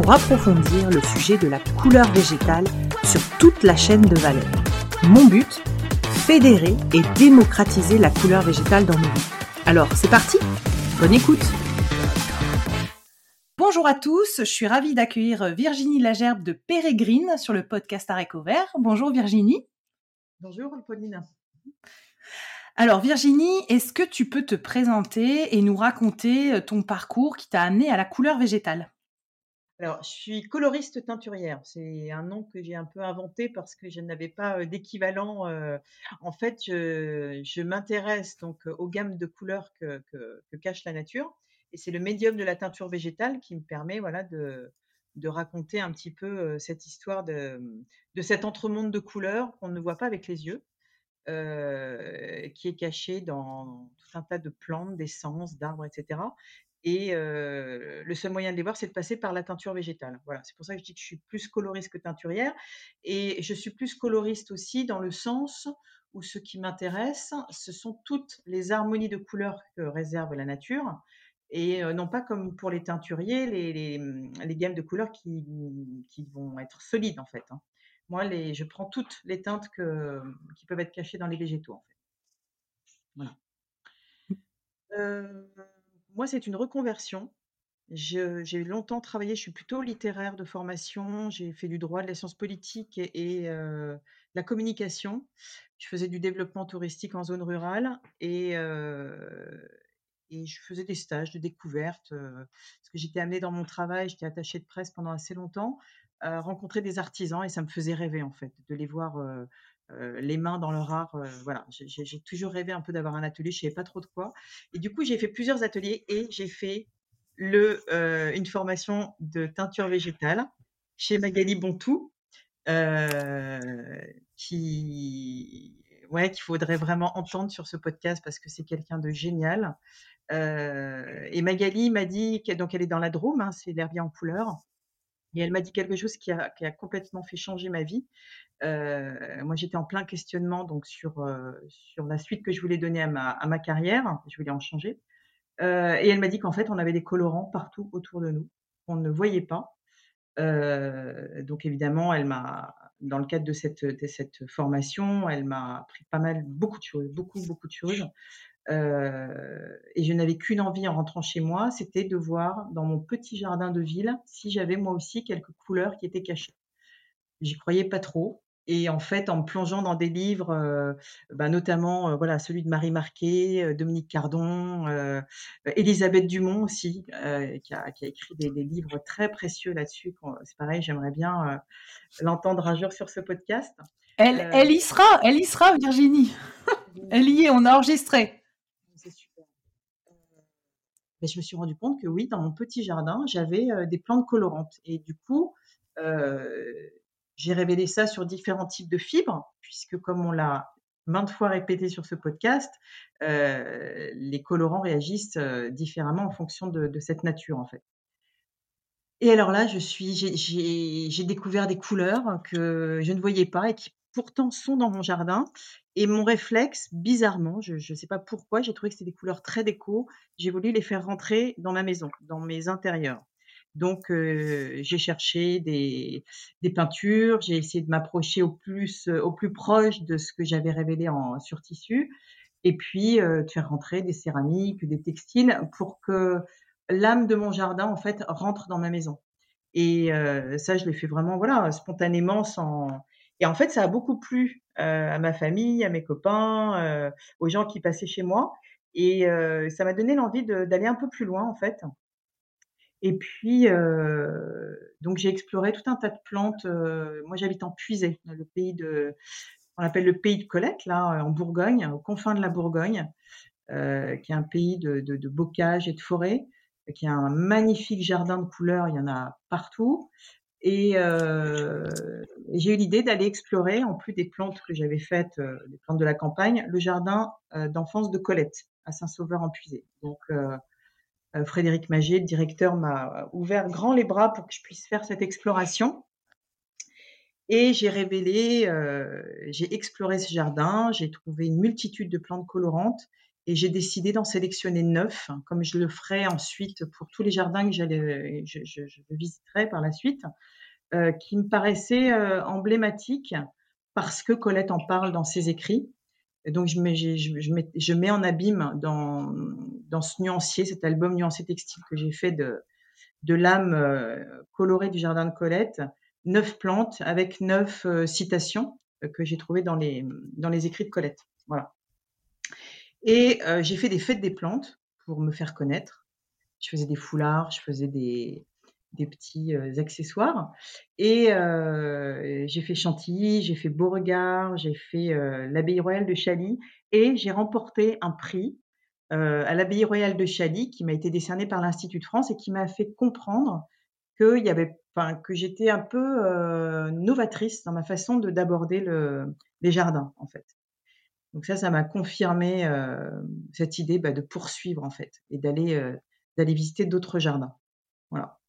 pour approfondir le sujet de la couleur végétale sur toute la chaîne de valeur. Mon but Fédérer et démocratiser la couleur végétale dans nos vies. Alors, c'est parti Bonne écoute Bonjour à tous, je suis ravie d'accueillir Virginie Lagerbe de Pérégrine sur le podcast Aréco Vert. Bonjour Virginie. Bonjour Pauline. Alors Virginie, est-ce que tu peux te présenter et nous raconter ton parcours qui t'a amené à la couleur végétale? Alors, je suis coloriste teinturière. C'est un nom que j'ai un peu inventé parce que je n'avais pas d'équivalent. En fait, je, m'intéresse donc aux gammes de couleurs que, cache la nature. Et c'est le médium de la teinture végétale qui me permet voilà, de, raconter un petit peu cette histoire de, de cet entremonde de couleurs qu'on ne voit pas avec les yeux, qui est caché dans tout un tas de plantes, d'essences, d'arbres, etc. Et le seul moyen de les voir, c'est de passer par la teinture végétale. Voilà, c'est pour ça que je dis que je suis plus coloriste que teinturière. Et je suis plus coloriste aussi dans le sens où ce qui m'intéresse, ce sont toutes les harmonies de couleurs que réserve la nature. Et non pas comme pour les teinturiers, les, les, mmh, gammes de couleurs qui, qui, vont être solides en fait. Hein. Moi, les, je prends toutes les teintes que, qui peuvent être cachées dans les végétaux en fait. Voilà. Euh, moi, c'est une reconversion. j'ai longtemps travaillé, je suis plutôt littéraire de formation, j'ai fait du droit, de la science politique et, euh, la communication. Je faisais du développement touristique en zone rurale et, euh, et je faisais des stages de découverte. Euh, que j'étais amenée dans mon travail, j'étais attachée de presse pendant assez longtemps, à rencontrer des artisans et ça me faisait rêver en fait, de les voir euh, les mains dans leur art. Euh, voilà, j'ai toujours rêvé un peu d'avoir un atelier, je ne savais pas trop de quoi. Et du coup, j'ai fait plusieurs ateliers et j'ai fait le, euh, une formation de teinture végétale chez Magali Bontou, qui, ouais, qu'il faudrait vraiment entendre sur ce podcast parce que c'est quelqu'un de génial. et Magali m'a dit, donc elle est dans la Drôme, hein, c'est l'herbier en couleur. Et elle m'a dit quelque chose qui a, complètement fait changer ma vie. Euh, moi, j'étais en plein questionnement donc sur, euh, sur la suite que je voulais donner à ma, carrière. Je voulais en changer. Euh, et elle m'a dit qu'en fait, on avait des colorants partout autour de nous, qu'on ne voyait pas. Donc évidemment, elle m'a, dans le cadre de cette, de cette formation, elle m'a appris pas mal, beaucoup de choses, beaucoup, beaucoup de choses. Euh, et je n'avais qu'une envie en rentrant chez moi, c'était de voir dans mon petit jardin de ville si j'avais moi aussi quelques couleurs qui étaient cachées. J'y croyais pas trop. Et en fait, en me plongeant dans des livres, euh, bah, notamment euh, voilà celui de Marie Marquet, Dominique Cardon, Elisabeth Dumont aussi, qui a, qui, a, écrit des, des, livres très précieux là-dessus. C'est pareil, j'aimerais bien l'entendre un jour sur ce podcast. Elle, elle y sera, elle y sera, Virginie. elle y est, on a enregistré ben, je me suis rendu compte que oui, dans mon petit jardin, j'avais euh, des plantes colorantes. Et du coup, euh, j'ai révélé ça sur différents types de fibres, puisque comme on l'a maintes fois répété sur ce podcast, les colorants réagissent différemment en fonction de, cette nature, en fait. Et alors là, je suis, j'ai découvert des couleurs que je ne voyais pas et qui pourtant sont dans mon jardin. Et mon réflexe, bizarrement, je ne sais pas pourquoi, j'ai trouvé que c'était des couleurs très déco. J'ai voulu les faire rentrer dans ma maison, dans mes intérieurs. Donc, euh, j'ai cherché des, peintures, j'ai essayé de m'approcher au plus, euh, au plus proche de ce que j'avais révélé en, sur tissu, et puis euh, de faire rentrer des céramiques, des textiles, pour que l'âme de mon jardin, en fait, rentre dans ma maison. Et ça, je l'ai fait vraiment, voilà, spontanément, sans, Et en fait, ça a beaucoup plu à ma famille, à mes copains, aux gens qui passaient chez moi. Et ça m'a donné l'envie d'aller un peu plus loin, en fait. Et puis, donc j'ai exploré tout un tas de plantes. moi, j'habite en Puisay, le pays de, on appelle le pays de Colette, là, en Bourgogne, aux confins de la Bourgogne, qui est un pays de, de, de bocage et de forêt, qui a un magnifique jardin de couleurs. Il y en a partout. Et j'ai eu l'idée d'aller explorer, en plus des plantes que j'avais faites, les plantes de la campagne, le jardin d'enfance de Colette à Saint-Sauveur-en-Puisé. Donc Frédéric Magé, le directeur, m'a ouvert grand les bras pour que je puisse faire cette exploration. Et j'ai révélé, j'ai exploré ce jardin, j'ai trouvé une multitude de plantes colorantes et j'ai décidé d'en sélectionner neuf, comme je le ferai ensuite pour tous les jardins que j'allais, je, je, je, visiterai par la suite, euh, qui me paraissaient euh, emblématiques parce que Colette en parle dans ses écrits. Donc je mets, en abîme dans, dans ce nuancier, cet album nuancé textile que j'ai fait de, de l'âme euh, colorée du jardin de Colette, neuf plantes avec neuf euh, citations euh, que j'ai trouvées dans les, dans les écrits de Colette. Voilà. Et j'ai fait des fêtes des plantes pour me faire connaître. Je faisais des foulards, je faisais des, petits accessoires. Et j'ai fait Chantilly, j'ai fait Beauregard, j'ai fait l'abbaye royale de Chaly et j'ai remporté un prix à l'abbaye royale de Chaly qui m'a été décerné par l'Institut de France et qui m'a fait comprendre que que j'étais un peu novatrice dans ma façon de d'aborder le, les jardins en fait. Donc ça, ça m'a confirmé euh, cette idée bah, de poursuivre en fait et d'aller euh, d'aller visiter d'autres jardins. Voilà.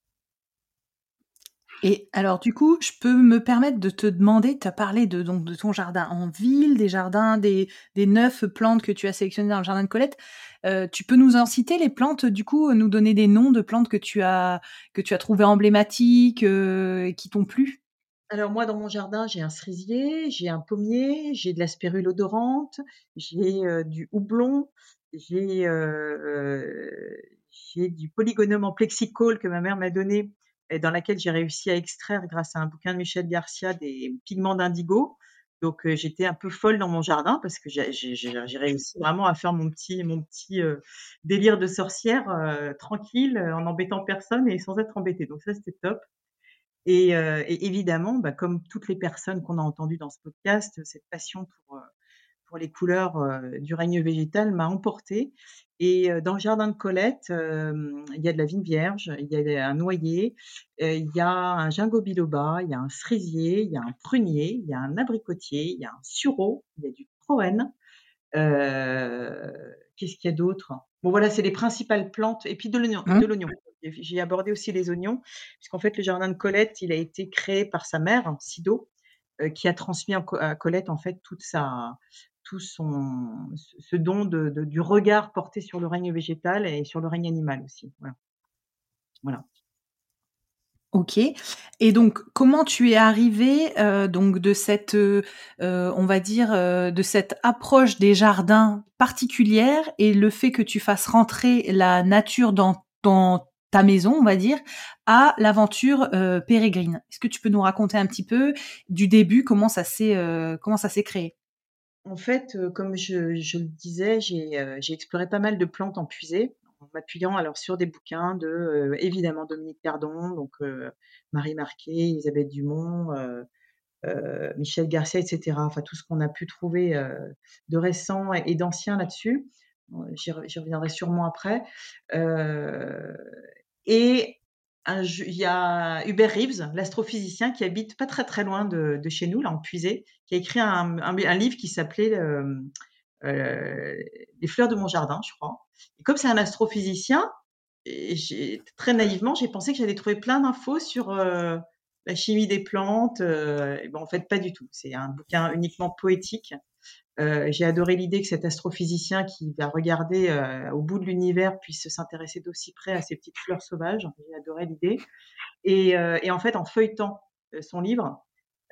Et alors du coup, je peux me permettre de te demander, tu as parlé de, donc, de ton jardin en ville, des jardins, des, des neuf plantes que tu as sélectionnées dans le jardin de Colette. Euh, tu peux nous en citer les plantes, du coup, nous donner des noms de plantes que tu as, que tu as trouvées emblématiques, euh, qui t'ont plu? Alors moi, dans mon jardin, j'ai un cerisier, j'ai un pommier, j'ai de la spérule odorante, j'ai euh, du houblon, j'ai euh, j'ai du polygonum en plexicole que ma mère m'a donné et dans laquelle j'ai réussi à extraire, grâce à un bouquin de Michel Garcia, des pigments d'indigo. Donc euh, j'étais un peu folle dans mon jardin parce que j'ai réussi vraiment à faire mon petit mon petit euh, délire de sorcière euh, tranquille, en embêtant personne et sans être embêtée. Donc ça c'était top. Et, euh, et évidemment, bah, comme toutes les personnes qu'on a entendues dans ce podcast, cette passion pour, euh, pour les couleurs euh, du règne végétal m'a emportée. Et dans le jardin de Colette, il y a de la vigne vierge, il y a un noyer, il y a un ginkgo biloba, il y a un cerisier, il y a un prunier, il y a un abricotier, il y a un sureau, il y a du troène. Qu'est-ce qu'il y a d'autre? Bon voilà, c'est les principales plantes. Et puis de l'oignon. De l'oignon. J'ai abordé aussi les oignons, puisqu'en fait, le jardin de Colette, il a été créé par sa mère, Sido, euh, qui a transmis à Colette, en fait, toute sa, tout son, ce don de, du regard porté sur le règne végétal et sur le règne animal aussi. Voilà. voilà. Ok. Et donc, comment tu es arrivé euh, donc de cette, euh, on va dire, de cette approche des jardins particulière et le fait que tu fasses rentrer la nature dans, dans ta maison, on va dire, à l'aventure euh, pérégrine. Est-ce que tu peux nous raconter un petit peu du début comment ça s'est euh, comment ça s'est créé? En fait, euh, comme je, le disais, j'ai euh, exploré pas mal de plantes en puisée en m'appuyant alors sur des bouquins de évidemment Dominique Perdon, donc Marie Marquet, Elisabeth Dumont. Michel Garcia, etc. Enfin, tout ce qu'on a pu trouver de récent et d'ancien là-dessus. J'y reviendrai sûrement après. Euh, et il y a Hubert Reeves, l'astrophysicien qui habite pas très très loin de, chez nous, là en Puisée, qui a écrit un, livre qui s'appelait euh, euh, Les fleurs de mon jardin, je crois. Comme c'est un astrophysicien, très naïvement, j'ai pensé que j'allais trouver plein d'infos sur la chimie des plantes. En fait, pas du tout. C'est un bouquin uniquement poétique euh, j'ai adoré l'idée que cet astrophysicien qui va regarder euh, au bout de l'univers puisse s'intéresser d'aussi près à ces petites fleurs sauvages. J'ai adoré l'idée. Et, euh, en fait, en feuilletant son livre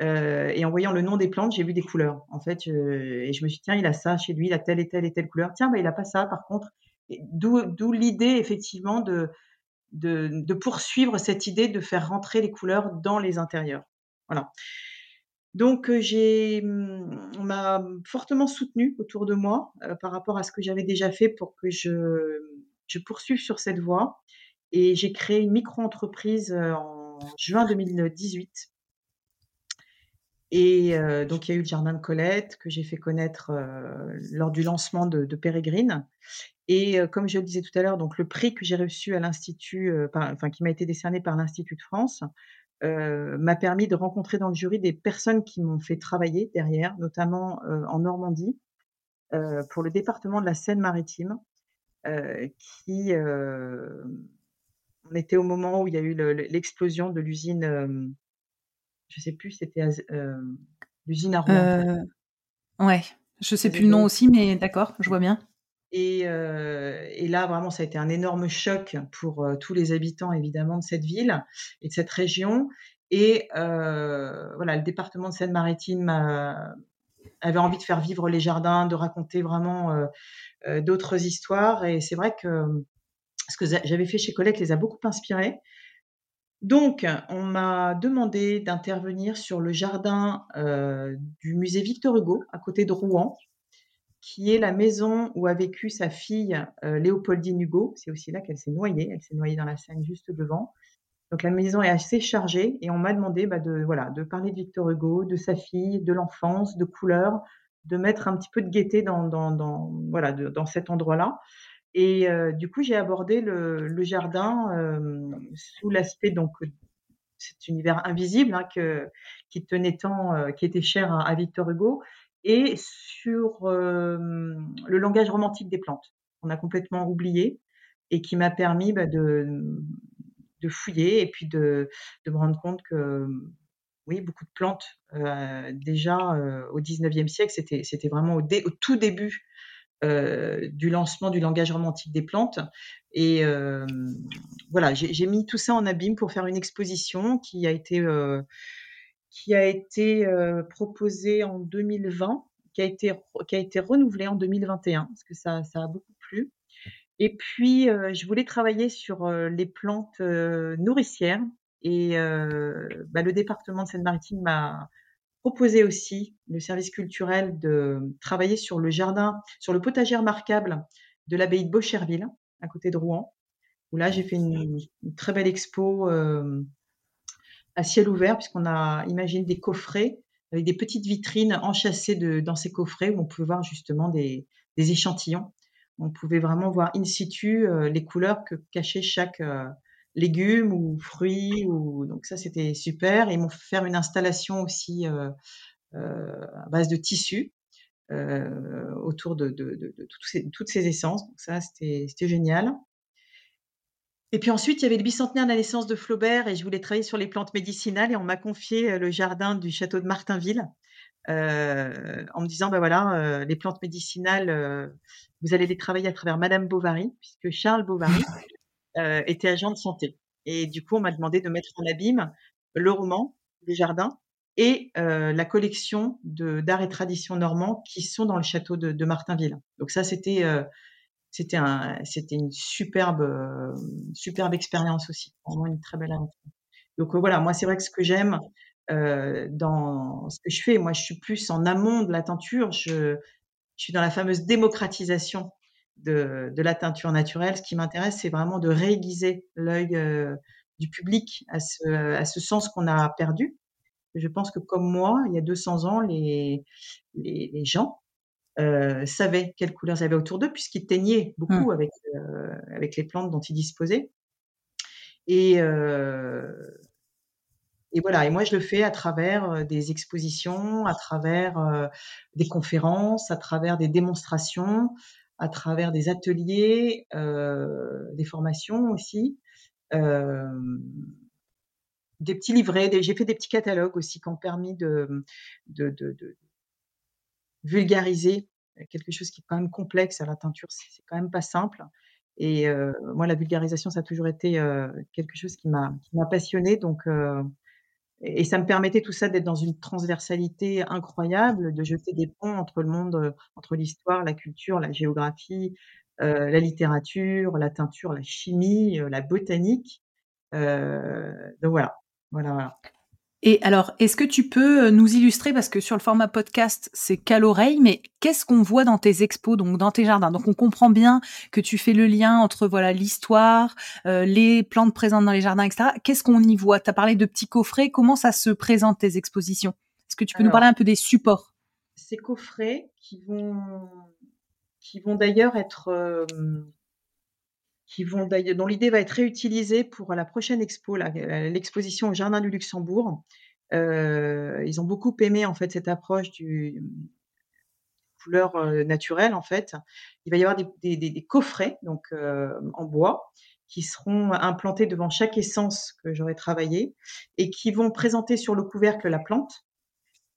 et en voyant le nom des plantes, j'ai vu des couleurs. En fait, et je me suis dit, tiens, il a ça chez lui, il a telle et telle et telle couleur. Tiens, bah, il a pas ça, par contre. D'où l'idée, effectivement, de, de poursuivre cette idée de faire rentrer les couleurs dans les intérieurs. Voilà. Donc j'ai, mmh, on m'a fortement soutenue autour de moi, par rapport à ce que j'avais déjà fait pour que je je poursuive sur cette voie. Et j'ai créé une micro-entreprise, en juin 2018 et donc il y a eu le jardin de Colette que j'ai fait connaître, lors du lancement de de Pérégrine et comme je le disais tout à l'heure, donc le prix que j'ai reçu à l'institut, enfin qui m'a été décerné par l'Institut de France, m'a permis de rencontrer dans le jury des personnes qui m'ont fait travailler derrière, notamment, en Normandie, pour le département de la Seine-Maritime, qui, on était au moment où il y a eu l'explosion de l'usine, je sais plus, c'était l'usine à Rouen. ouais, je sais plus le nom aussi, mais d'accord, je vois bien. Et, et, là, vraiment, ça a été un énorme choc pour tous les habitants, évidemment, de cette ville et de cette région. Et voilà, le département de Seine-Maritime avait envie de faire vivre les jardins, de raconter vraiment d'autres histoires. Et c'est vrai que ce que j'avais fait chez Collecte les a beaucoup inspirés. Donc, on m'a demandé d'intervenir sur le jardin du musée Victor Hugo, à côté de Rouen, qui est la maison où a vécu sa fille Léopoldine Hugo. C'est aussi là qu'elle s'est noyée. Elle s'est noyée dans la Seine juste devant. Donc la maison est assez chargée et on m'a demandé bah, de voilà de parler de Victor Hugo, de sa fille, de l'enfance, de couleurs, de mettre un petit peu de gaieté dans, dans, voilà dans cet endroit-là. Et du coup j'ai abordé le, jardin sous l'aspect donc cet univers invisible hein, que, qui tenait tant, qui était cher à, Victor Hugo, et sur le langage romantique des plantes. On a complètement oublié et qui m'a permis bah, de de fouiller et puis de, de me rendre compte que oui, beaucoup de plantes déjà au 19e siècle, c'était, vraiment au, tout début du lancement du langage romantique des plantes. Et voilà, j'ai, j'ai mis tout ça en abîme pour faire une exposition qui a été, qui a été proposée en 2020, qui a été, qui a été renouvelée en 2021, parce que ça, ça a beaucoup plu. Et puis, je voulais travailler sur les plantes nourricières. Et bah, le département de Seine-Maritime m'a proposé aussi, le service culturel, de travailler sur le jardin, sur le potager remarquable de l'abbaye de Beaucherville, à côté de Rouen, où là, j'ai fait une, très belle expo à ciel ouvert, puisqu'on a imaginé des coffrets avec des petites vitrines enchâssées dans ces coffrets où on pouvait voir justement des, échantillons on pouvait vraiment voir in situ euh, les couleurs que cachait chaque euh, légume ou fruit. Ou... Donc ça, c'était super. ils m'ont fait faire une installation aussi euh, à base de tissu autour de, toutes, ces, essences. Donc ça, c'était génial. Et puis ensuite, il y avait le bicentenaire de la naissance de Flaubert et je voulais travailler sur les plantes médicinales et on m'a confié le jardin du château de Martinville euh, en me disant, bah voilà, euh, les plantes médicinales, euh, vous allez les travailler à travers Madame Bovary, puisque Charles Bovary était agent de santé. Et du coup, on m'a demandé de mettre en abîme le roman, les jardins, et la collection de d'art et tradition normand qui sont dans le château de, Martinville. Donc ça, c'était c'était un c'était une superbe superbe expérience aussi, vraiment une très belle aventure. Donc voilà, moi c'est vrai que ce que j'aime, euh, dans ce que je fais. Moi, je suis plus en amont de la teinture. Je, suis dans la fameuse démocratisation de, la teinture naturelle. Ce qui m'intéresse, c'est vraiment de réaiguiser l'œil euh, du public à ce, sens qu'on a perdu. Je pense que comme moi, il y a 200 ans, les, les, gens euh, savaient quelles couleurs ils avaient autour d'eux, puisqu'ils teignaient beaucoup mmh. avec, avec les plantes dont ils disposaient. Et, et voilà, et moi je le fais à travers des expositions, à travers des conférences, à travers des démonstrations, à travers des ateliers, des formations aussi, des petits livrets. J'ai fait des petits catalogues aussi qui ont permis de, de, de, de vulgariser quelque chose qui est quand même complexe à la teinture, c'est quand même pas simple. Et moi, la vulgarisation, ça a toujours été quelque chose qui m'a passionné. Donc, et ça me permettait tout ça d'être dans une transversalité incroyable, de jeter des ponts entre le monde, euh, entre l'histoire, la culture, la géographie, euh, la littérature, la teinture, la chimie, euh, la botanique. donc voilà, voilà, voilà. Et alors, est-ce que tu peux euh, nous illustrer, parce que sur le format podcast, c'est qu'à l'oreille, mais qu'est-ce qu'on voit dans tes expos, donc dans tes jardins? Donc on comprend bien que tu fais le lien entre voilà l'histoire, euh, les plantes présentes dans les jardins, etc. Qu'est-ce qu'on y voit? Tu as parlé de petits coffrets, comment ça se présente tes expositions? Est-ce que tu peux nous parler un peu des supports? Ces coffrets qui vont, qui vont d'ailleurs être... Euh, qui vont dont l'idée va être réutilisée pour la prochaine expo, l'exposition au Jardin du Luxembourg. Euh, ils ont beaucoup aimé en fait cette approche du couleur euh, naturelle en fait. Il va y avoir des, coffrets donc euh, en bois qui seront implantés devant chaque essence que j'aurai travaillé et qui vont présenter sur le couvercle la plante,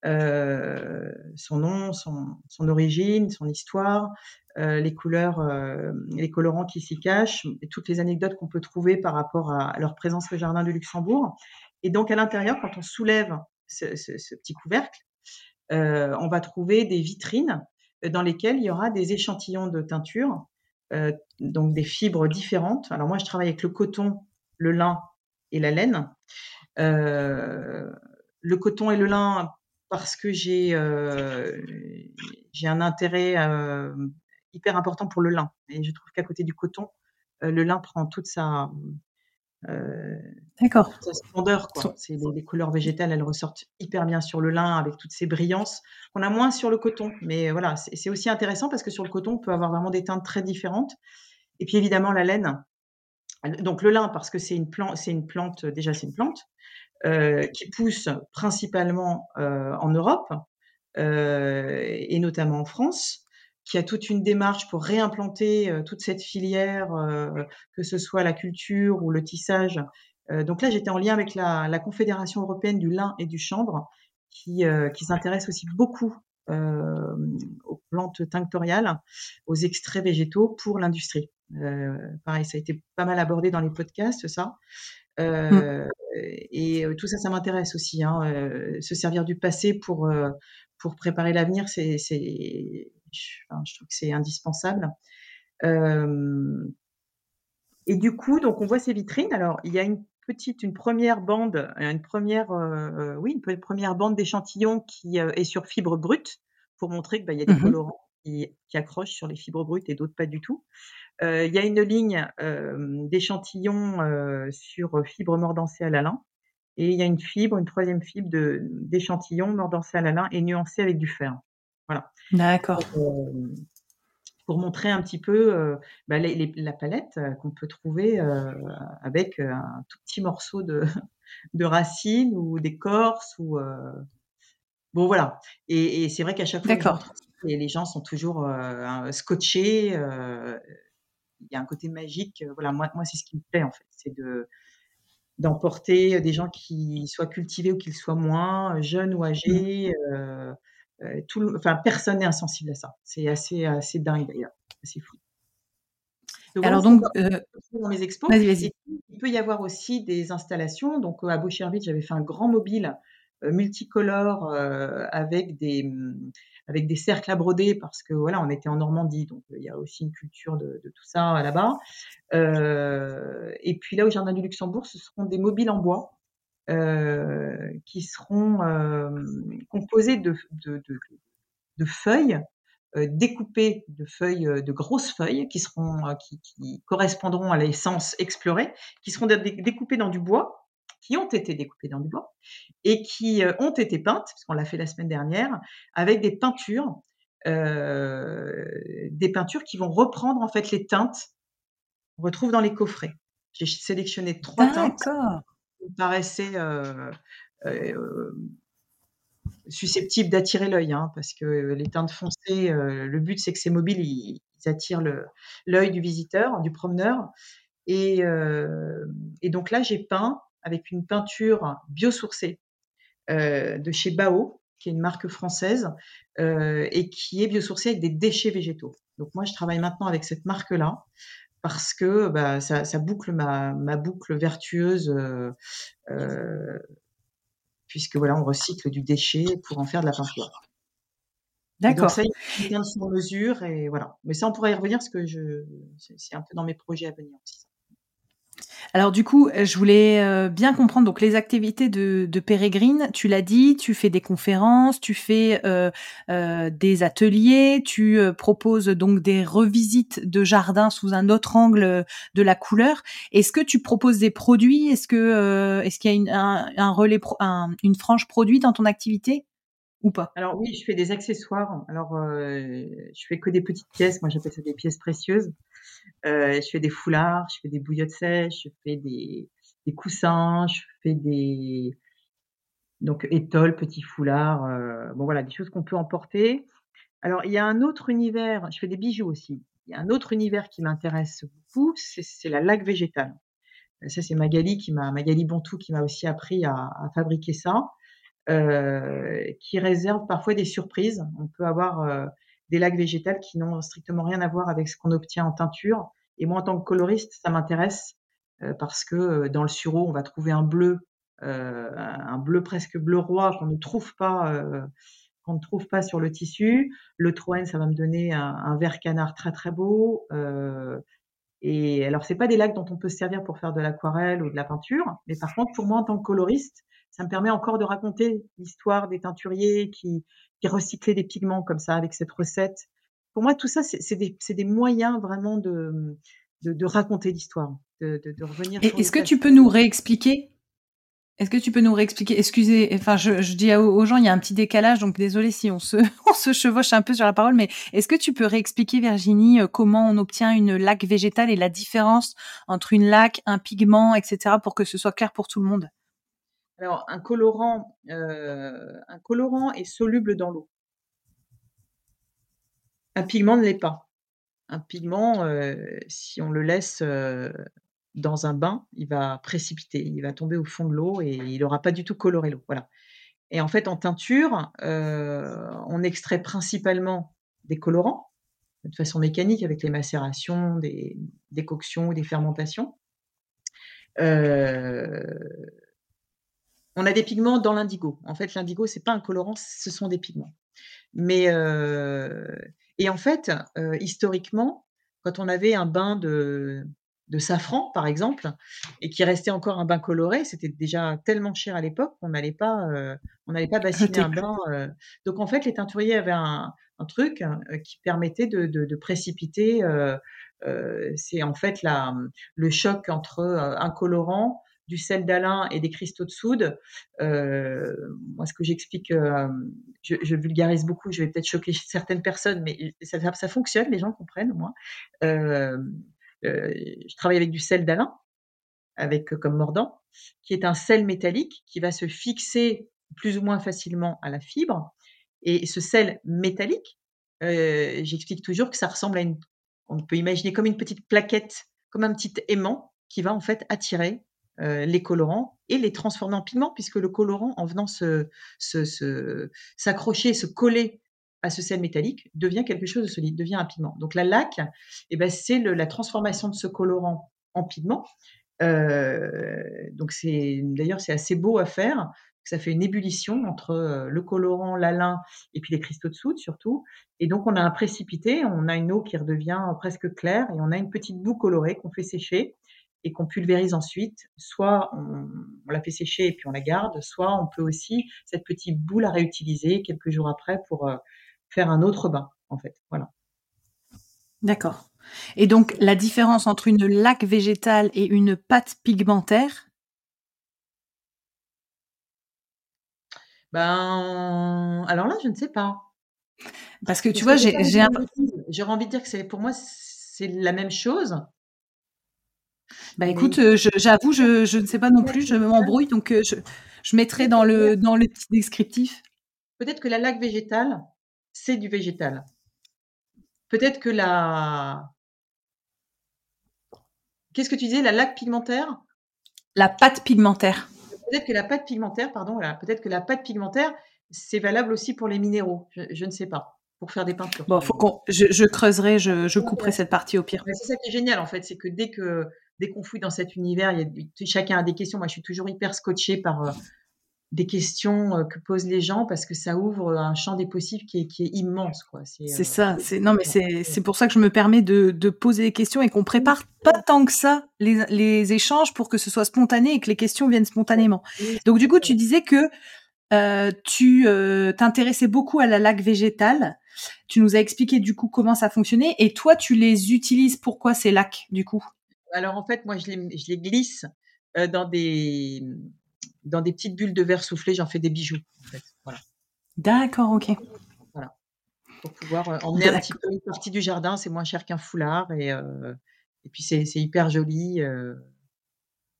son nom, son, origine, son histoire, euh, les couleurs, euh, les colorants qui s'y cachent, toutes les anecdotes qu'on peut trouver par rapport à, leur présence au jardin du Luxembourg. Et donc à l'intérieur, quand on soulève ce, petit couvercle, euh, on va trouver des vitrines dans lesquelles il y aura des échantillons de teinture, donc des fibres différentes. Alors moi, je travaille avec le coton, le lin et la laine. le coton et le lin parce que j'ai j'ai un intérêt hyper important pour le lin. Et je trouve qu'à côté du coton, euh, le lin prend toute sa, euh, D'accord. Sa splendeur. Quoi. C'est les, couleurs végétales, elles ressortent hyper bien sur le lin avec toutes ces brillances qu'on a moins sur le coton. Mais voilà, c'est aussi intéressant parce que sur le coton, on peut avoir vraiment des teintes très différentes. Et puis évidemment, la laine. Donc le lin, parce que c'est une, plante, c'est une plante, déjà c'est une plante, euh, qui pousse principalement en Europe et notamment en France qui a toute une démarche pour réimplanter euh, toute cette filière, euh, que ce soit la culture ou le tissage. Euh, donc là, j'étais en lien avec la, la, Confédération européenne du lin et du chanvre, qui, qui s'intéresse aussi beaucoup aux plantes tinctoriales, aux extraits végétaux pour l'industrie. pareil, ça a été pas mal abordé dans les podcasts, ça. Mmh. Et tout ça, ça m'intéresse aussi. Hein, se servir du passé pour pour préparer l'avenir, c'est je, trouve que c'est indispensable. Euh, et du coup, donc on voit ces vitrines. Alors, il y a une petite, une première bande, une première, euh, oui, une première bande d'échantillons qui euh, est sur fibre brute pour montrer qu'il bah, y a des mmh colorants qui, accrochent sur les fibres brutes et d'autres pas du tout. Il y a une ligne d'échantillons sur fibre mordancée à la lin. Et il y a une fibre, une troisième fibre d'échantillons mordancée à la lin et nuancée avec du fer. Voilà. D'accord. Euh, pour montrer un petit peu euh, bah, la palette euh, qu'on peut trouver avec un tout petit morceau de, de racines ou d'écorce ou bon voilà. Et, c'est vrai qu'à chaque fois, les gens sont toujours scotchés. Il y a un côté magique. Voilà, moi, moi c'est ce qui me plaît en fait, c'est de d'emporter des gens qui soient cultivés ou qu'ils soient moins, jeunes ou âgés. Mmh. Euh, tout, enfin, personne n'est insensible à ça. C'est assez, assez dingue d'ailleurs, assez fou. Alors donc, euh, dans mes expos, il peut y avoir aussi des installations. Donc à Boucherville, j'avais fait un grand mobile euh, multicolore avec des avec des cercles à broder parce que voilà, on était en Normandie, donc il y a aussi une culture de, tout ça là-bas. et puis là, au Jardin du Luxembourg, ce seront des mobiles en bois euh, qui seront euh, composés de, de, feuilles euh, découpées de feuilles, de grosses feuilles qui seront, qui, qui correspondront à l'essence explorée, qui seront découpées dans du bois, qui ont été découpées dans du bois et qui ont été peintes, puisqu'on l'a fait la semaine dernière, avec des peintures, euh, des peintures qui vont reprendre en fait les teintes qu'on retrouve dans les coffrets. J'ai sélectionné trois teintes me paraissait euh, euh, susceptible d'attirer l'œil, hein, parce que les teintes foncées, euh, le but c'est que ces mobiles, ils, attirent l'œil du visiteur, du promeneur. Et, et donc là, j'ai peint avec une peinture biosourcée de chez Bao, qui est une marque française, et qui est biosourcée avec des déchets végétaux. Donc moi, je travaille maintenant avec cette marque-là parce que bah, ça, ça, boucle ma, ma, boucle vertueuse, euh, euh, puisque voilà, on recycle du déchet pour en faire de la peinture. D'accord. Ça, il sur mesure et voilà. Mais ça, on pourrait y revenir parce que je, c'est un peu dans mes projets à venir aussi. Alors du coup, euh, je voulais euh, bien comprendre donc les activités de, de Pérégrine. Tu l'as dit, tu fais des conférences, tu fais euh, des ateliers, tu proposes donc des revisites de jardin sous un autre angle de la couleur. Est-ce que tu proposes des produits? Est-ce que est-ce qu'il y a une, un, relais, une frange produit dans ton activité ou pas? Alors oui, je fais des accessoires. Alors je fais que des petites pièces. Moi, j'appelle ça des pièces précieuses. Euh, je fais des foulards, je fais des bouillottes sèches, je fais des, coussins, je fais des donc étoiles, petits foulards, euh, bon voilà, des choses qu'on peut emporter. Alors il y a un autre univers, je fais des bijoux aussi. Il y a un autre univers qui m'intéresse beaucoup, c'est la laque végétale. Ça c'est Magali qui m'a Magali Bontou qui m'a aussi appris à, fabriquer ça, euh, qui réserve parfois des surprises. On peut avoir euh, des lacs végétales qui n'ont strictement rien à voir avec ce qu'on obtient en teinture. Et moi, en tant que coloriste, ça m'intéresse euh, parce que euh, dans le sureau, on va trouver un bleu, euh, un bleu presque bleu roi qu'on ne trouve pas, qu'on ne trouve pas sur le tissu. Le Troène, ça va me donner un, vert canard très très beau. et alors, c'est pas des lacs dont on peut se servir pour faire de l'aquarelle ou de la peinture, mais par contre, pour moi, en tant que coloriste, ça me permet encore de raconter l'histoire des teinturiers qui, recycler des pigments comme ça avec cette recette. Pour moi, tout ça, c'est des, des, moyens vraiment de, de, raconter l'histoire, de, de, revenir. Est-ce que tu peux nous réexpliquer? Est-ce que tu peux nous réexpliquer? Excusez, enfin, je, je, dis aux gens, il y a un petit décalage, donc désolé si on se, on se chevauche un peu sur la parole, mais est-ce que tu peux réexpliquer, Virginie, euh, comment on obtient une laque végétale et la différence entre une laque, un pigment, etc., pour que ce soit clair pour tout le monde? Alors, un colorant, euh, un colorant est soluble dans l'eau. Un pigment ne l'est pas. Un pigment, euh, si on le laisse euh, dans un bain, il va précipiter, il va tomber au fond de l'eau et il n'aura pas du tout coloré l'eau. Voilà. Et en fait, en teinture, on extrait principalement des colorants de façon mécanique avec les macérations, des décoctions ou des fermentations. On a des pigments dans l'indigo. En fait, l'indigo, c'est pas un colorant, ce sont des pigments. Mais euh, et en fait, euh, historiquement, quand on avait un bain de, safran, par exemple, et qui restait encore un bain coloré, c'était déjà tellement cher à l'époque qu'on n'allait pas, euh, on n'allait pas bassiner un bain. Donc en fait, les teinturiers avaient un, truc qui permettait de, précipiter. c'est en fait la, le choc entre un colorant du sel d'Alain et des cristaux de soude. Euh, moi, ce que j'explique, euh, je, vulgarise beaucoup, je vais peut-être choquer certaines personnes, mais ça, fonctionne, les gens comprennent, moi. Euh, je travaille avec du sel d'Alain, avec comme mordant, qui est un sel métallique qui va se fixer plus ou moins facilement à la fibre. Et ce sel métallique, j'explique toujours que ça ressemble à une, on peut imaginer comme une petite plaquette, comme un petit aimant qui va en fait attirer euh, les colorants et les transformer en pigments, puisque le colorant, en venant se, s'accrocher, se, coller à ce sel métallique, devient quelque chose de solide, devient un pigment. Donc la laque, eh ben, c'est la transformation de ce colorant en pigment. Euh, donc c'est d'ailleurs c'est assez beau à faire. Ça fait une ébullition entre euh, le colorant, l'alun et puis les cristaux de soude surtout. Et donc on a un précipité, on a une eau qui redevient presque claire et on a une petite boue colorée qu'on fait sécher et qu'on pulvérise ensuite. Soit on, la fait sécher et puis on la garde, soit on peut aussi cette petite boule la réutiliser quelques jours après pour euh, faire un autre bain, en fait. Voilà. D'accord. Et donc la différence entre une laque végétale et une pâte pigmentaire? Ben, alors là, je ne sais pas. Parce que tu vois, j'ai, j'ai J'aurais envie de dire que c'est pour moi c'est la même chose, bah écoute, euh, j'avoue, je, je, ne sais pas non plus, je m'embrouille, donc euh, je, je, mettrai dans le, dans le petit descriptif. Peut-être que la laque végétale, c'est du végétal. Peut-être que la. Qu'est-ce que tu disais, la laque pigmentaire? La pâte pigmentaire. Peut-être que la pâte pigmentaire, pardon, peut-être que la pâte pigmentaire, c'est valable aussi pour les minéraux. Je, ne sais pas pour faire des peintures. Bon, faut qu'on, je, je, creuserai, je, je couperai cette partie au pire. C'est ça qui est génial en fait, c'est que dès que dès qu'on fouille dans cet univers, il y a, chacun a des questions. Moi, je suis toujours hyper scotchée par, euh, des questions euh, que posent les gens parce que ça ouvre un champ des possibles qui est, qui est immense. Quoi. C'est, euh, ça. C'est, non, mais c'est, pour ça que je me permets de, de poser des questions et qu'on prépare pas tant que ça les, les, échanges pour que ce soit spontané et que les questions viennent spontanément. Donc, du coup, tu disais que tu t'intéressais beaucoup à la laque végétale. Tu nous as expliqué du coup comment ça fonctionnait et toi, tu les utilises. Pourquoi ces lacs du coup? Alors en fait, moi, je les, je les glisse euh, dans des dans des petites bulles de verre soufflé, j'en fais des bijoux. En fait. Voilà. D'accord, ok. Voilà. Pour pouvoir euh, emmener un petit peu une partie du jardin, c'est moins cher qu'un foulard et, et puis c'est hyper joli.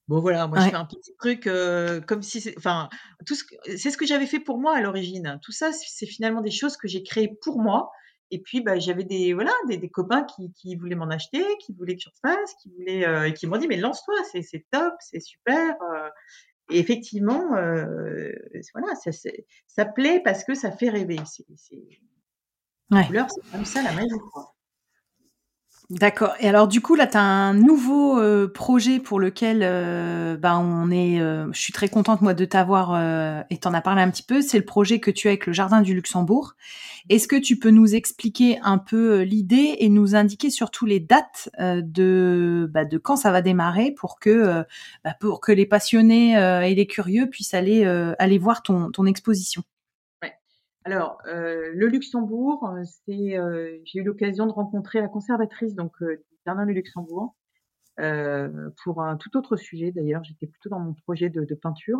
Bon voilà, moi je fais un petit truc euh, comme si, c'est, enfin, tout ce c'est ce que j'avais fait pour moi à l'origine. Tout ça, c'est finalement des choses que j'ai créées pour moi. Et puis, bah, j'avais des voilà des, des copains qui, qui voulaient m'en acheter, qui voulaient que je fasse, qui voulaient euh, et qui m'ont dit mais lance-toi, c'est, c'est top, c'est super. Euh. Et effectivement, euh, voilà, ça, ça plaît parce que ça fait rêver. C'est, c'est... Ouais. couleur, c'est comme ça la magie. Quoi. D'accord. Et alors du coup là, tu as un nouveau euh, projet pour lequel euh, bah, on est. Euh, je suis très contente moi de t'avoir euh, et t'en as parlé un petit peu. C'est le projet que tu as avec le Jardin du Luxembourg. Est-ce que tu peux nous expliquer un peu l'idée et nous indiquer surtout les dates de bah, de quand ça va démarrer pour que bah, pour que les passionnés et les curieux puissent aller aller voir ton ton exposition? Alors, euh, le Luxembourg, euh, euh, j'ai eu l'occasion de rencontrer la conservatrice donc du jardin du Luxembourg pour un tout autre sujet. D'ailleurs, j'étais plutôt dans mon projet de, peinture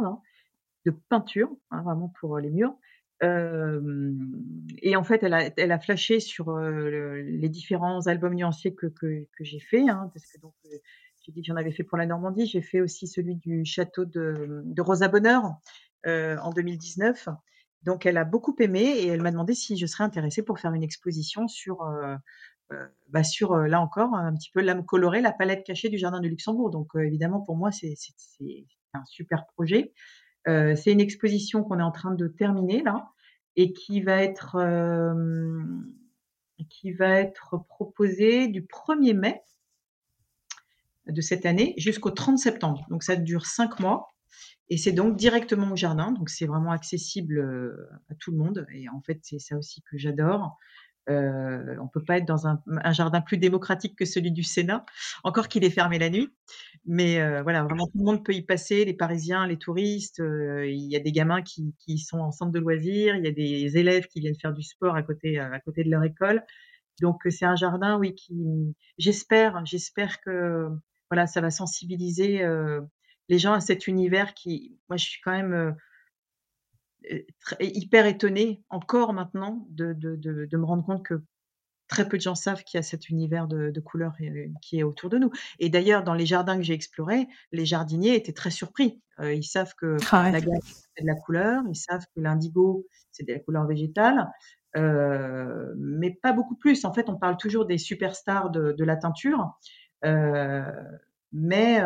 de peinture, hein, vraiment pour les murs. et en fait, elle a, elle a flashé sur les différents albums nuanciers que, que, que j'ai fait, hein, parce que donc j'ai dit que j'en avais fait pour la Normandie. J'ai fait aussi celui du château de, de Rosa Bonheur en 2019. Donc, elle a beaucoup aimé et elle m'a demandé si je serais intéressée pour faire une exposition sur, euh, euh, bah sur euh, là encore, un petit peu l'âme colorée, la palette cachée du Jardin de Luxembourg. Donc, évidemment, pour moi, c'est un super projet. c'est une exposition qu'on est en train de terminer là et qui va être, qui va être proposée du 1er mai de cette année jusqu'au 30 septembre. Donc, ça dure cinq mois. Et c'est donc directement au jardin, donc c'est vraiment accessible euh, à tout le monde. Et en fait, c'est ça aussi que j'adore. Euh, on peut pas être dans un, jardin plus démocratique que celui du Sénat, encore qu'il est fermé la nuit. Mais euh, voilà, vraiment tout le monde peut y passer, les Parisiens, les touristes. Euh, il y a des gamins qui, sont en centre de loisirs, il y a des élèves qui viennent faire du sport à côté, à côté de leur école. Donc c'est un jardin, oui, qui j'espère, j'espère que voilà, ça va sensibiliser les gens à cet univers qui, moi, je suis quand même euh, euh, hyper étonnée encore maintenant de, de, de, de, me rendre compte que très peu de gens savent qu'il y a cet univers de, de couleurs euh, qui est autour de nous. Et d'ailleurs, dans les jardins que j'ai explorés, les jardiniers étaient très surpris. ils savent que ah la c'est de la couleur, ils savent que l'indigo c'est de la couleur végétale, euh, mais pas beaucoup plus. En fait, on parle toujours des superstars de, de la teinture, euh, mais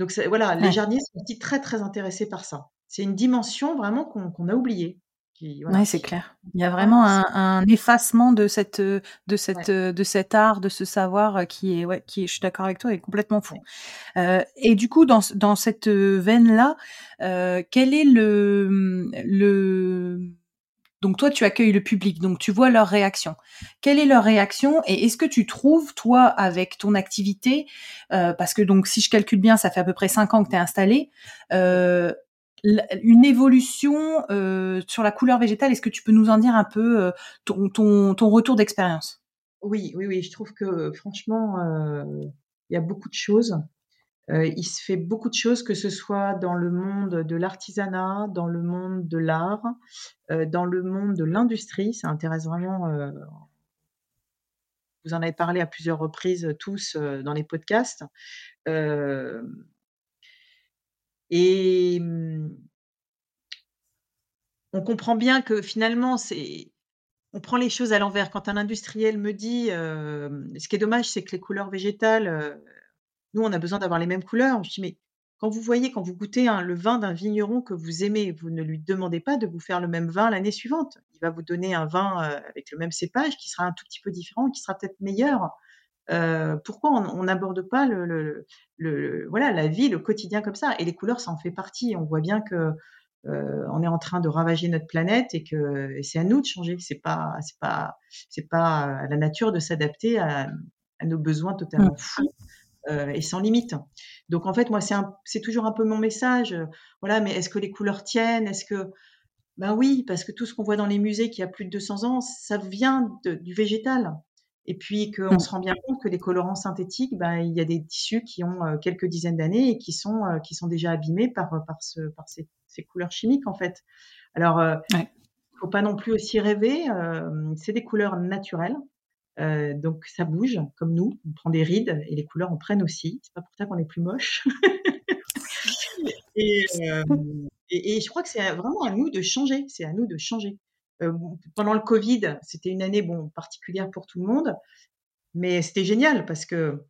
donc voilà, les jardiniers sont aussi très très intéressés par ça. C'est une dimension vraiment qu'on a oubliée. Oui, c'est clair. Il y a vraiment un, effacement de cette de cette de cet art, de ce savoir euh, qui est ouais, qui est, je suis d'accord avec toi, est complètement fou. Euh, et du coup, dans dans cette veine là, euh, quel est le le donc toi, tu accueilles le public, donc tu vois leur réaction. Quelle est leur réaction et est-ce que tu trouves, toi, avec ton activité, euh, parce que donc si je calcule bien, ça fait à peu près cinq ans que tu es installé, euh, une évolution euh, sur la couleur végétale, est-ce que tu peux nous en dire un peu ton, ton, ton, retour d'expérience? Oui, oui, oui, je trouve que franchement, il y a beaucoup de choses. Euh, il se fait beaucoup de choses, que ce soit dans le monde de l'artisanat, dans le monde de l'art, euh, dans le monde de l'industrie. Ça intéresse vraiment. Euh, vous en avez parlé à plusieurs reprises tous dans les podcasts. et hum, on comprend bien que finalement, on prend les choses à l'envers. Quand un industriel me dit, ce qui est dommage, c'est que les couleurs végétales, nous, on a besoin d'avoir les mêmes couleurs. Je dis, mais quand vous voyez, quand vous goûtez le vin d'un vigneron que vous aimez, vous ne lui demandez pas de vous faire le même vin l'année suivante. Il va vous donner un vin euh, avec le même cépage qui sera un tout petit peu différent, qui sera peut-être meilleur. pourquoi on n'aborde pas le, le, voilà, la vie, le quotidien comme ça? Et les couleurs, ça en fait partie. On voit bien que on est en train de ravager notre planète et que c'est à nous de changer. C'est pas, c'est pas, c'est pas à la nature de s'adapter à, à, nos besoins totalement mmh. Fous et sans limite. Donc en fait, moi, c'est toujours un peu mon message. voilà, mais est-ce que les couleurs tiennent? Est-ce que ben oui, parce que tout ce qu'on voit dans les musées qui a plus de 200 ans, ça vient du végétal. Et puis qu'on mmh. se rend bien compte que les colorants synthétiques, ben, il y a des tissus qui ont euh, quelques dizaines d'années et qui sont, euh, qui sont déjà abîmés par, par, ce, par ces, ces, couleurs chimiques, en fait. Alors, il ne faut pas non plus aussi rêver. c'est des couleurs naturelles. Donc ça bouge, comme nous. On prend des rides et les couleurs en prennent aussi. C'est pas pour ça qu'on est plus moche. et, et, je crois que c'est vraiment à nous de changer. C'est à nous de changer. Euh, pendant le Covid, c'était une année bon particulière pour tout le monde, mais c'était génial parce que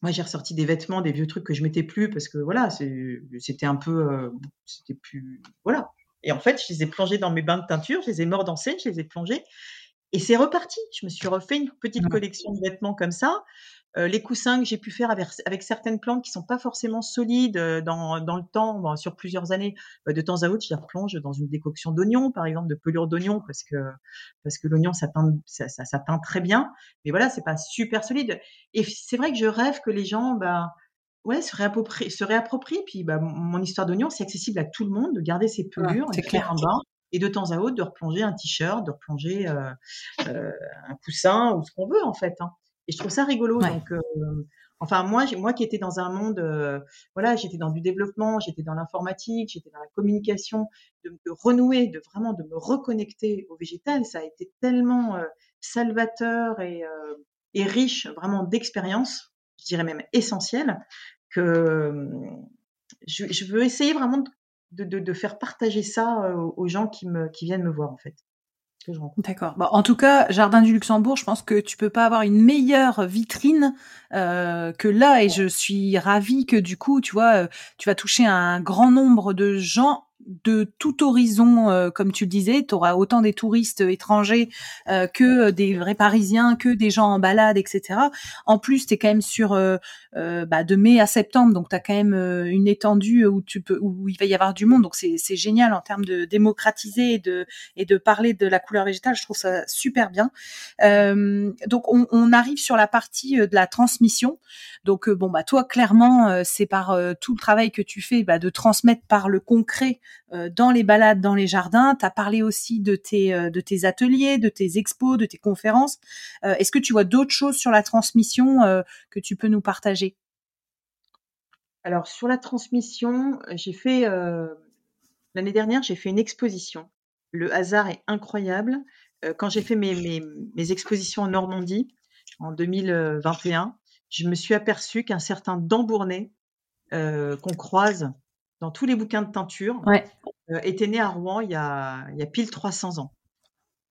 moi j'ai ressorti des vêtements, des vieux trucs que je mettais plus parce que voilà, c'était un peu, euh, c'était plus, voilà. Et en fait, je les ai plongés dans mes bains de teinture, je les ai mordancés, je les ai plongés, et c'est reparti. Je me suis refait une petite collection de vêtements comme ça. Euh, les coussins que j'ai pu faire avec, certaines plantes qui sont pas forcément solides euh, dans, dans le temps, sur plusieurs années, euh, de temps à autre, je les replonge dans une décoction d'oignon, par exemple, de pelure d'oignon, parce que parce que l'oignon ça teint ça, ça, teint très bien, mais voilà, c'est pas super solide. Et c'est vrai que je rêve que les gens, bah ouais, se réapproprient, se réapproprient. Puis bah, mon histoire d'oignon, c'est accessible à tout le monde, de garder ses pelures, de faire un bain et de temps à autre de replonger un t-shirt, de replonger euh, un coussin ou ce qu'on veut en fait. Hein. Et je trouve ça rigolo. Donc, euh, enfin, moi, moi qui étais dans un monde, euh, voilà, j'étais dans du développement, j'étais dans l'informatique, j'étais dans la communication, de, renouer, de vraiment de me reconnecter au végétal, ça a été tellement euh, salvateur et, et riche, vraiment d'expérience, je dirais même essentiel, que je, je, veux essayer vraiment de, de, de faire partager ça aux gens qui, me, qui viennent me voir, en fait. D'accord. Bon, en tout cas, Jardin du Luxembourg, je pense que tu peux pas avoir une meilleure vitrine euh, que là, et je suis ravie que du coup, tu vois, euh, tu vas toucher un grand nombre de gens de tout horizon, euh, comme tu le disais, tu auras autant des touristes étrangers euh, que des vrais Parisiens, que des gens en balade, etc. En plus, tu es quand même sur euh, bah, de mai à septembre, donc tu as quand même une étendue où tu peux, où il va y avoir du monde, donc c'est génial en termes de démocratiser et de et de parler de la couleur végétale. Je trouve ça super bien. donc on, on, arrive sur la partie de la transmission. Donc bon bah toi clairement c'est par tout le travail que tu fais bah, de transmettre par le concret euh, dans les balades, dans les jardins. Tu as parlé aussi de tes, euh, de tes ateliers, de tes expos, de tes conférences. Euh, est-ce que tu vois d'autres choses sur la transmission que tu peux nous partager? Alors, sur la transmission, j'ai fait, l'année dernière, j'ai fait une exposition. Le hasard est incroyable. quand j'ai fait mes, expositions en Normandie en 2021, je me suis aperçue qu'un certain Dambournay qu'on croise dans tous les bouquins de teinture, euh, était né à Rouen il y a, il y a pile 300 ans.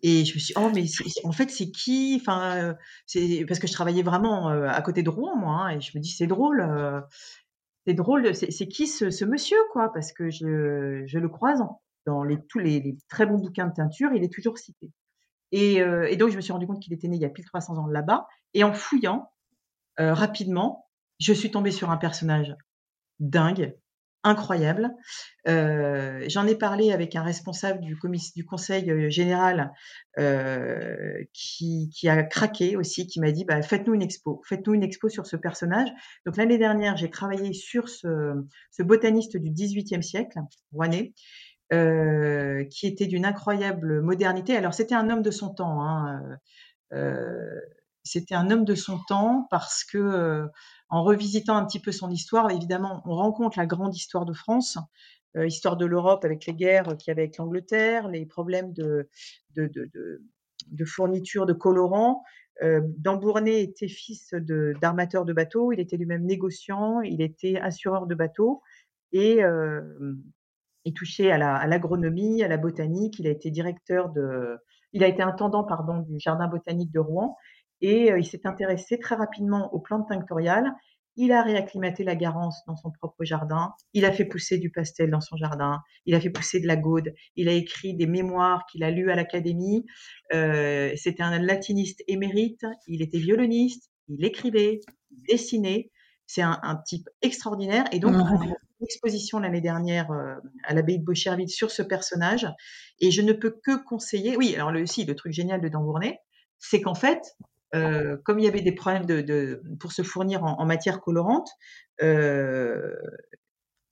Et je me suis dit, oh, mais en fait, c'est qui Enfin, euh, c'est parce que je travaillais vraiment euh, à côté de Rouen, moi, hein, et je me dis, c'est drôle, c'est drôle, c'est qui ce, ce, monsieur, quoi Parce que je, je le croise dans les, tous les, les, très bons bouquins de teinture, il est toujours cité. Et, et donc, je me suis rendu compte qu'il était né il y a pile 300 ans là-bas, et en fouillant rapidement, je suis tombée sur un personnage dingue, incroyable. Euh, j'en ai parlé avec un responsable du, conseil euh, général euh, qui, a craqué aussi, qui m'a dit bah, faites-nous une expo, faites-nous une expo sur ce personnage. Donc l'année dernière, j'ai travaillé sur ce, botaniste du XVIIIe siècle, rouennais, qui était d'une incroyable modernité. Alors c'était un homme de son temps. Hein, c'était un homme de son temps parce que en revisitant un petit peu son histoire, évidemment, on rencontre la grande histoire de France, euh, histoire de l'Europe avec les guerres qu'il y avait avec l'Angleterre, les problèmes de, de, fourniture de colorants. Euh, était fils d'armateur de, bateaux, il était lui-même négociant, il était assureur de bateaux et euh, il touchait à l'agronomie, à la botanique. Il a été directeur de, il a été intendant pardon du jardin botanique de Rouen et il s'est intéressé très rapidement aux plantes tinctoriales. Il a réacclimaté la garance dans son propre jardin. Il a fait pousser du pastel dans son jardin. Il a fait pousser de la gaude. Il a écrit des mémoires qu'il a lues à l'académie. Euh, C'était un latiniste émérite. Il était violoniste. il écrivait, il dessinait. C'est un, type extraordinaire. Et donc, on a fait une exposition l'année dernière euh, à l'abbaye de Beaucherville sur ce personnage. Et je ne peux que conseiller. Oui, alors le, aussi, le truc génial de Dambournay, c'est qu'en fait, euh, comme il y avait des problèmes de, pour se fournir en, matière colorante, euh,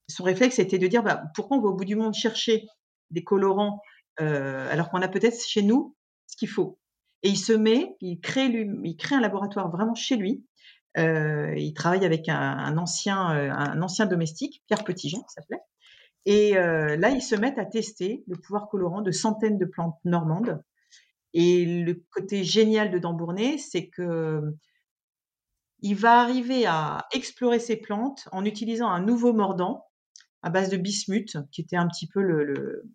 son réflexe était de dire bah, pourquoi on va au bout du monde chercher des colorants alors qu'on a peut-être chez nous ce qu'il faut? Et il se met, il crée, lui, il crée un laboratoire vraiment chez lui euh, il travaille avec un, ancien, euh, un ancien domestique, Pierre Petitjean, ça s'appelait. Et euh, là, ils se mettent à tester le pouvoir colorant de centaines de plantes normandes. Et le côté génial de Dambournay, c'est que il va arriver à explorer ces plantes en utilisant un nouveau mordant à base de bismuth, qui était un petit peu le,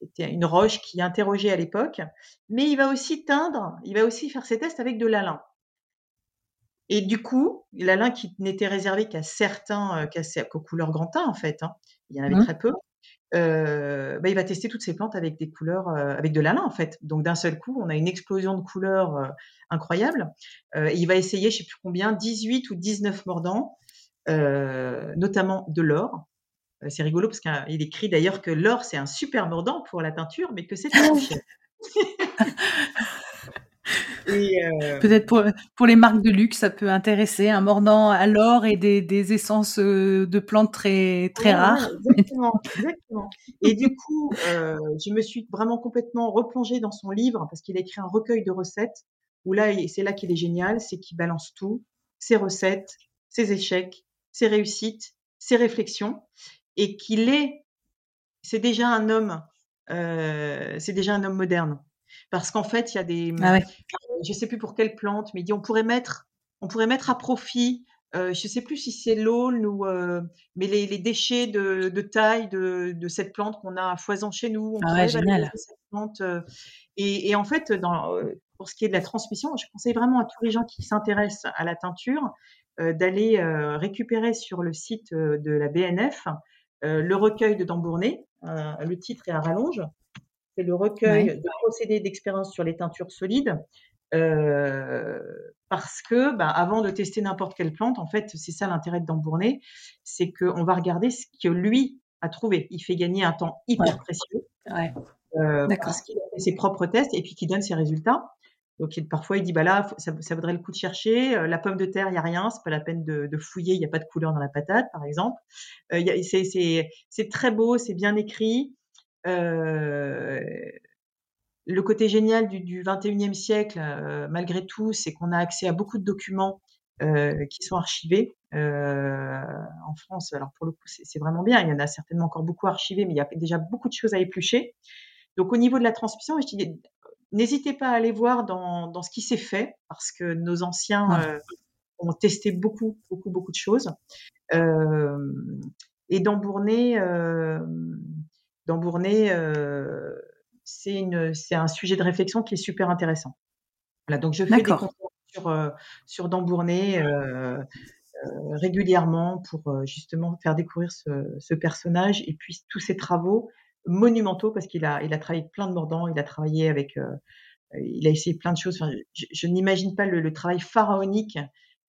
était une roche qui interrogeait à l'époque. Mais il va aussi teindre, il va aussi faire ses tests avec de l'alun. Et du coup, l'alun qui n'était réservé qu'à certains, euh, qu'aux couleurs grand en fait, hein, il y en avait mmh. très peu, euh, bah, il va tester toutes ces plantes avec des couleurs, euh, avec de l'alun en fait. Donc d'un seul coup, on a une explosion de couleurs incroyable. et il va essayer, je sais plus combien, 18 ou 19 mordants, notamment de l'or. C'est rigolo parce qu'il écrit d'ailleurs que l'or c'est un super mordant pour la teinture, mais que c'est cher. Euh, Peut-être pour, pour les marques de luxe, ça peut intéresser un mordant à l'or et des, des, essences euh, de plantes très, très rares. Exactement, exactement. Et du coup, euh, je me suis vraiment complètement replongée dans son livre parce qu'il a écrit un recueil de recettes où là, c'est là qu'il est génial, c'est qu'il balance tout, ses recettes, ses échecs, ses réussites, ses réflexions et qu'il est, c'est déjà un homme, c'est déjà un homme moderne. Parce qu'en fait, il y a des, ah je sais plus pour quelle plante, mais il dit on pourrait mettre, on pourrait mettre à profit. Euh, je sais plus si c'est l'aulne ou, euh, mais les, les, déchets de, de taille de, de, cette plante qu'on a à foison chez nous. On ah génial. Cette plante, euh, et, et, en fait, dans, euh, pour ce qui est de la transmission, je conseille vraiment à tous les gens qui s'intéressent à la teinture euh, d'aller récupérer sur le site de la BNF le recueil de Dambournay. le titre est à rallonge. C'est le recueil de procédés d'expérience sur les teintures solides. Euh, parce que bah, avant de tester n'importe quelle plante, en fait, c'est ça l'intérêt de Dambournay, c'est qu'on va regarder ce que lui a trouvé. Il fait gagner un temps hyper précieux euh, parce qu'il a fait ses propres tests et puis qu'il donne ses résultats. Donc parfois il dit bah là ça, ça, vaudrait le coup de chercher euh, la pomme de terre il y a rien c'est pas la peine de, de fouiller il n'y a pas de couleur dans la patate par exemple euh, c'est très beau c'est bien écrit le côté génial du, du 21e siècle, malgré tout, c'est qu'on a accès à beaucoup de documents qui sont archivés en France. Alors pour le coup, c'est vraiment bien. Il y en a certainement encore beaucoup archivés, mais il y a déjà beaucoup de choses à éplucher. Donc au niveau de la transmission, je dis, n'hésitez pas à aller voir dans, dans ce qui s'est fait, parce que nos anciens euh, ont testé beaucoup, beaucoup, beaucoup de choses. Euh, et d'embourner, euh, d'embourner c'est un sujet de réflexion qui est super intéressant. Voilà, donc je fais des conférences sur, euh, sur euh, euh, régulièrement pour justement faire découvrir ce, personnage et puis tous ses travaux monumentaux parce qu'il a, il a travaillé avec plein de mordants, il a travaillé avec, il a essayé plein de choses. je, n'imagine pas le, travail pharaonique.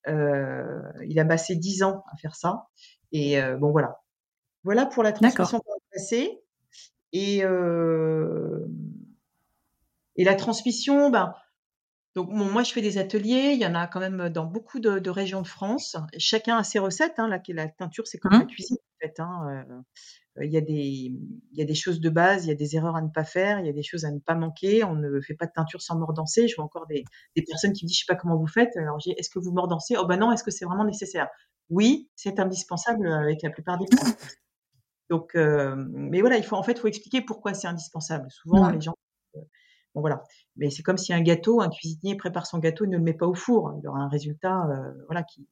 il a passé dix ans à faire ça. Et bon, voilà. Voilà pour la transmission par le passé. Et, euh, et la transmission, ben, donc moi je fais des ateliers, il y en a quand même dans beaucoup de, de régions de France. Chacun a ses recettes. Hein, la, la teinture, c'est comme la mmh. cuisine en fait. Hein, euh, il, y a des, il y a des choses de base, il y a des erreurs à ne pas faire, il y a des choses à ne pas manquer. On ne fait pas de teinture sans mordancer. Je vois encore des, des personnes qui me disent je sais pas comment vous faites. Alors j'ai est-ce que vous mordancez? Oh ben non, est-ce que c'est vraiment nécessaire? Oui, c'est indispensable avec la plupart des plantes. Donc, euh, mais voilà, il faut en fait, faut expliquer pourquoi c'est indispensable. Souvent, les gens, euh, bon voilà. Mais c'est comme si un gâteau, un cuisinier prépare son gâteau, il ne le met pas au four, il aura un résultat, euh, voilà. Qui...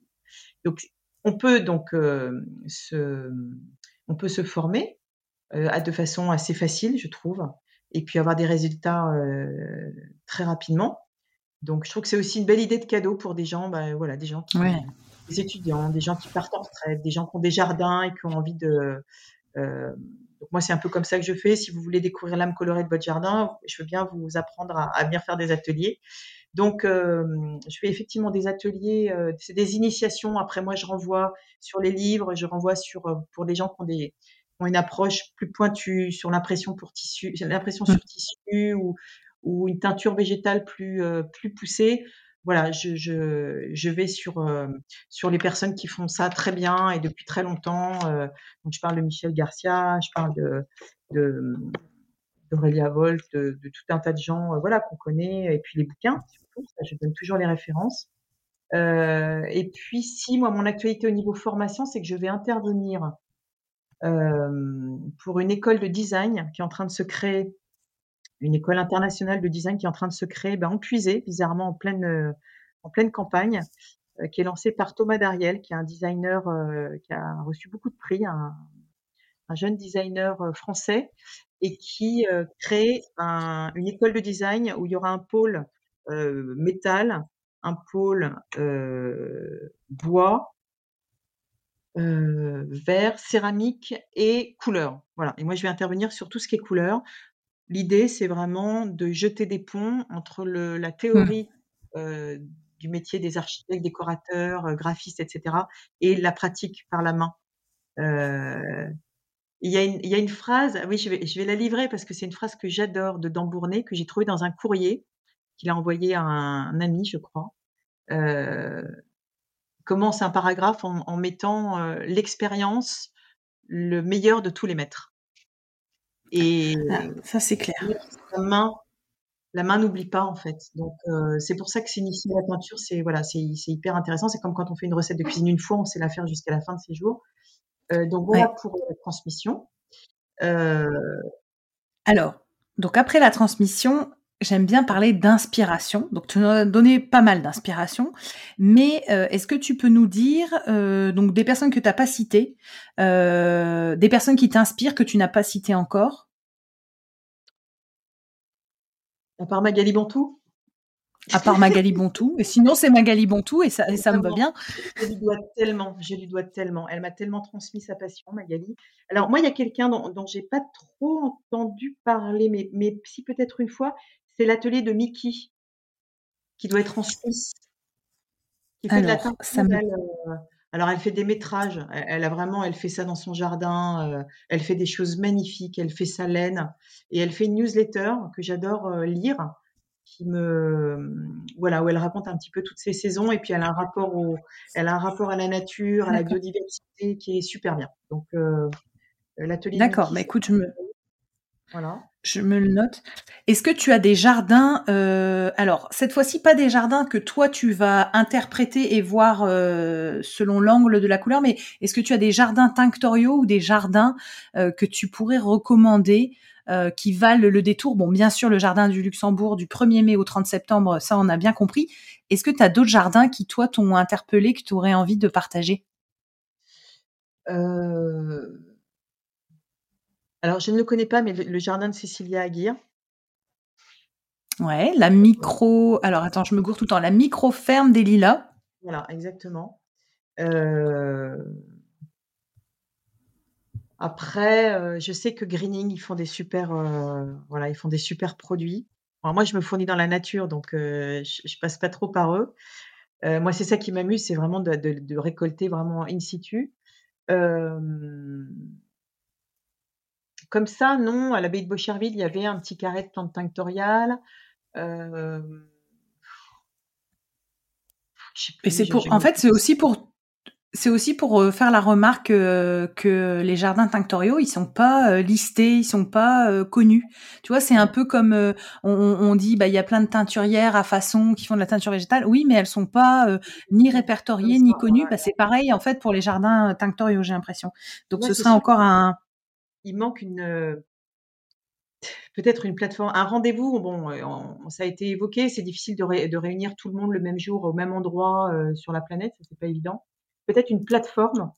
Donc, on peut donc se, on peut se former de façon assez facile, je trouve, et puis avoir des résultats très rapidement. Donc, je trouve que c'est aussi une belle idée de cadeau pour des gens, bah, voilà, des gens qui, des étudiants, des gens qui partent en retraite, des gens qui ont des jardins et qui ont envie de, donc moi, c'est un peu comme ça que je fais. Si vous voulez découvrir l'âme colorée de votre jardin, je veux bien vous apprendre à, à venir faire des ateliers. Donc, je fais effectivement des ateliers, c'est des initiations. Après, moi, je renvoie sur les livres, je renvoie sur pour les gens qui ont des ont une approche plus pointue sur l'impression pour tissu, l'impression sur tissu ou, ou une teinture végétale plus plus poussée voilà, je, je, vais sur, euh, sur les personnes qui font ça très bien et depuis très longtemps. Euh, donc, je parle de Michel Garcia, je parle de, de d'Aurélia Volt, de, tout un tas de gens, euh, voilà, qu'on connaît, et puis les bouquins, je donne toujours les références. Et puis, si moi, mon actualité au niveau formation, c'est que je vais intervenir pour une école de design qui est en train de se créer une école internationale de design qui est en train de se créer ben, en bizarrement en pleine, euh, en pleine campagne, euh, qui est lancée par Thomas Dariel, qui est un designer euh, qui a reçu beaucoup de prix, un, un jeune designer français, et qui crée un, une école de design où il y aura un pôle métal, un pôle bois, euh, verre, céramique et couleur. Voilà. Et moi, je vais intervenir sur tout ce qui est couleur. L'idée, c'est vraiment de jeter des ponts entre le, la mmh. théorie euh, du métier des architectes, décorateurs, euh, graphistes, etc., et la pratique par la main. Euh, il, y a une, il y a une phrase, oui, je vais, je vais la livrer parce que c'est une phrase que j'adore de Dambournet, que j'ai trouvée dans un courrier qu'il a envoyé à un, ami, je crois. Euh, commence un paragraphe en, en mettant euh, l'expérience, le meilleur de tous les maîtres. Et ah, ça, c'est clair. La main, la main n'oublie pas en fait. Donc euh, c'est pour ça que s'initier la peinture, c'est voilà, c'est hyper intéressant. C'est comme quand on fait une recette de cuisine une fois, on sait la faire jusqu'à la fin de ses jours. Euh, donc voilà pour la transmission. Euh... Alors, donc après la transmission, j'aime bien parler d'inspiration. Donc, tu nous as donné pas mal d'inspiration. Mais euh, est-ce que tu peux nous dire, euh, donc des personnes que tu n'as pas citées, euh, des personnes qui t'inspirent que tu n'as pas citées encore? À part Magali Bontou? À part Magali Bontou. Et sinon, c'est Magali Bontou et ça, et ça me va bien. Je lui dois tellement, je lui dois tellement. Elle m'a tellement transmis sa passion, Magali. Alors, moi, il y a quelqu'un dont, dont j'ai pas trop entendu parler, mais, mais si peut-être une fois, c'est l'atelier de Mickey qui doit être en Suisse. Qui fait alors, de la teinture, euh, alors, elle fait des métrages. Elle, a vraiment, elle fait ça dans son jardin. Euh, elle fait des choses magnifiques. Elle fait sa laine et elle fait une newsletter que j'adore euh, lire qui me voilà où elle raconte un petit peu toutes ces saisons et puis elle a un rapport au elle a un rapport à la nature à la biodiversité qui est super bien donc l'atelier d'accord mais écoute je me voilà je me le note. Est-ce que tu as des jardins euh, Alors cette fois-ci pas des jardins que toi tu vas interpréter et voir euh, selon l'angle de la couleur, mais est-ce que tu as des jardins tinctoriaux ou des jardins euh, que tu pourrais recommander euh, qui valent le détour? Bon, bien sûr, le jardin du Luxembourg du 1er mai au 30 septembre, ça, on a bien compris. Est-ce que tu as d'autres jardins qui, toi, t'ont interpellé, que tu aurais envie de partager? Euh... Alors, je ne le connais pas, mais le, jardin de Cécilia Aguirre. Ouais, la micro. Alors, attends, je me gourre tout le temps. La micro-ferme des Lilas. Voilà, exactement. Euh... Après, euh, je sais que Greening, ils font des super, euh, voilà, ils font des super produits. Alors moi, je me fournis dans la nature, donc euh, je, je, passe pas trop par eux. moi, c'est ça qui m'amuse, c'est vraiment de, de, de, récolter vraiment in situ. Comme ça, non, à l'abbaye de Beaucherville, il y avait un petit carré de plantes tinctoriales. Et c'est pour, en fait, c'est aussi pour c'est aussi pour euh, faire la remarque euh, que les jardins tinctoriaux, ils sont pas euh, listés, ils sont pas connus. Tu vois, c'est un peu comme on, on, dit, bah il y a plein de teinturières à façon qui font de la teinture végétale. Oui, mais elles sont pas ni répertoriées ni connues. Bah, c'est pareil en fait pour les jardins tinctoriaux, j'ai l'impression. Donc ce sera encore un. Il manque une peut-être une plateforme, un rendez-vous. Bon, ça a été évoqué. C'est difficile de, de, réunir tout le monde le même jour au même endroit sur la planète. Ça c'est pas évident peut-être une plateforme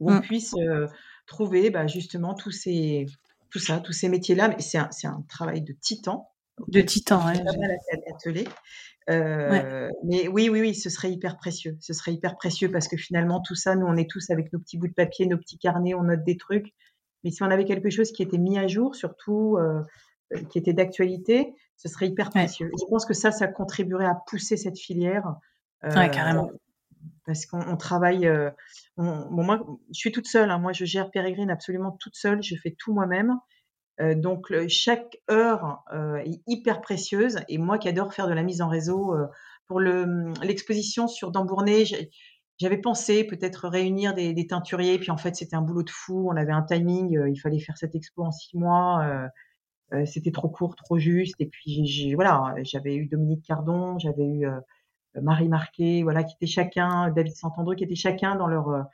où on mmh. puisse euh, trouver bah, justement tous ces, tout ça, tous ces métiers-là. Mais c'est un, un, travail de titan. De titan, oui. Euh, Mais oui, oui, oui, ce serait hyper précieux. Ce serait hyper précieux parce que finalement, tout ça, nous, on est tous avec nos petits bouts de papier, nos petits carnets, on note des trucs. Mais si on avait quelque chose qui était mis à jour, surtout, euh, qui était d'actualité, ce serait hyper précieux. Je pense que ça, ça contribuerait à pousser cette filière. ouais, carrément. Parce qu'on travaille. bon, moi, je suis toute seule. Hein. moi, je gère Pérégrine absolument toute seule. Je fais tout moi-même. donc, chaque heure est hyper précieuse. Et moi qui adore faire de la mise en réseau, pour l'exposition sur Dambournay, j'avais pensé peut-être réunir des, des, teinturiers, puis en fait c'était un boulot de fou. On avait un timing, euh, il fallait faire cette expo en six mois. Euh, euh c'était trop court, trop juste. Et puis j'ai, voilà, j'avais eu Dominique Cardon, j'avais eu Marie Marquet, voilà, qui étaient chacun, David Santandreux, qui étaient chacun dans leur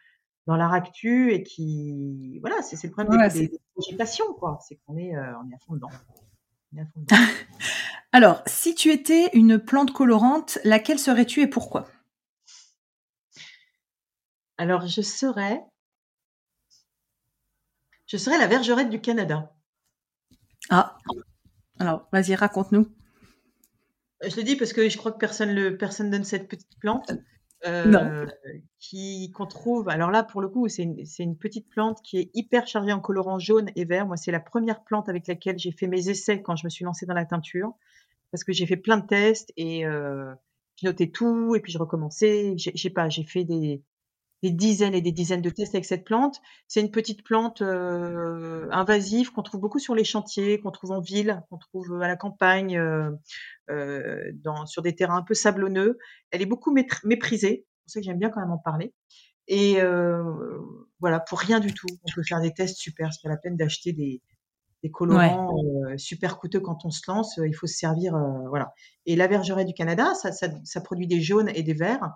dans leur actu et qui, voilà, c'est, le problème des, des, passions, quoi. C'est qu'on est, on est à fond dedans. On est à fond dedans. Alors, si tu étais une plante colorante, laquelle serais-tu et pourquoi? Alors, je serais je serais la vergerette du Canada. Ah. Alors, vas-y, raconte-nous. Je le dis parce que je crois que personne le personne donne cette petite plante. Euh, qui qu'on trouve. Alors là, pour le coup, c'est une, une, petite plante qui est hyper chargée en colorant jaune et vert. Moi, c'est la première plante avec laquelle j'ai fait mes essais quand je me suis lancée dans la teinture, parce que j'ai fait plein de tests et euh, je notais tout et puis je recommençais. J'ai pas, j'ai fait des des dizaines et des dizaines de tests avec cette plante. C'est une petite plante euh, invasive qu'on trouve beaucoup sur les chantiers, qu'on trouve en ville, qu'on trouve à la campagne, euh, euh, sur des terrains un peu sablonneux. Elle est beaucoup méprisée. C'est pour ça que j'aime bien quand même en parler. Et voilà, pour rien du tout. On peut faire des tests super. C'est pas la peine d'acheter des, des colorants euh, super coûteux quand on se lance. Euh, il faut se servir, euh, voilà. Et la vergeraie du Canada, ça, ça, ça, produit des jaunes et des verts.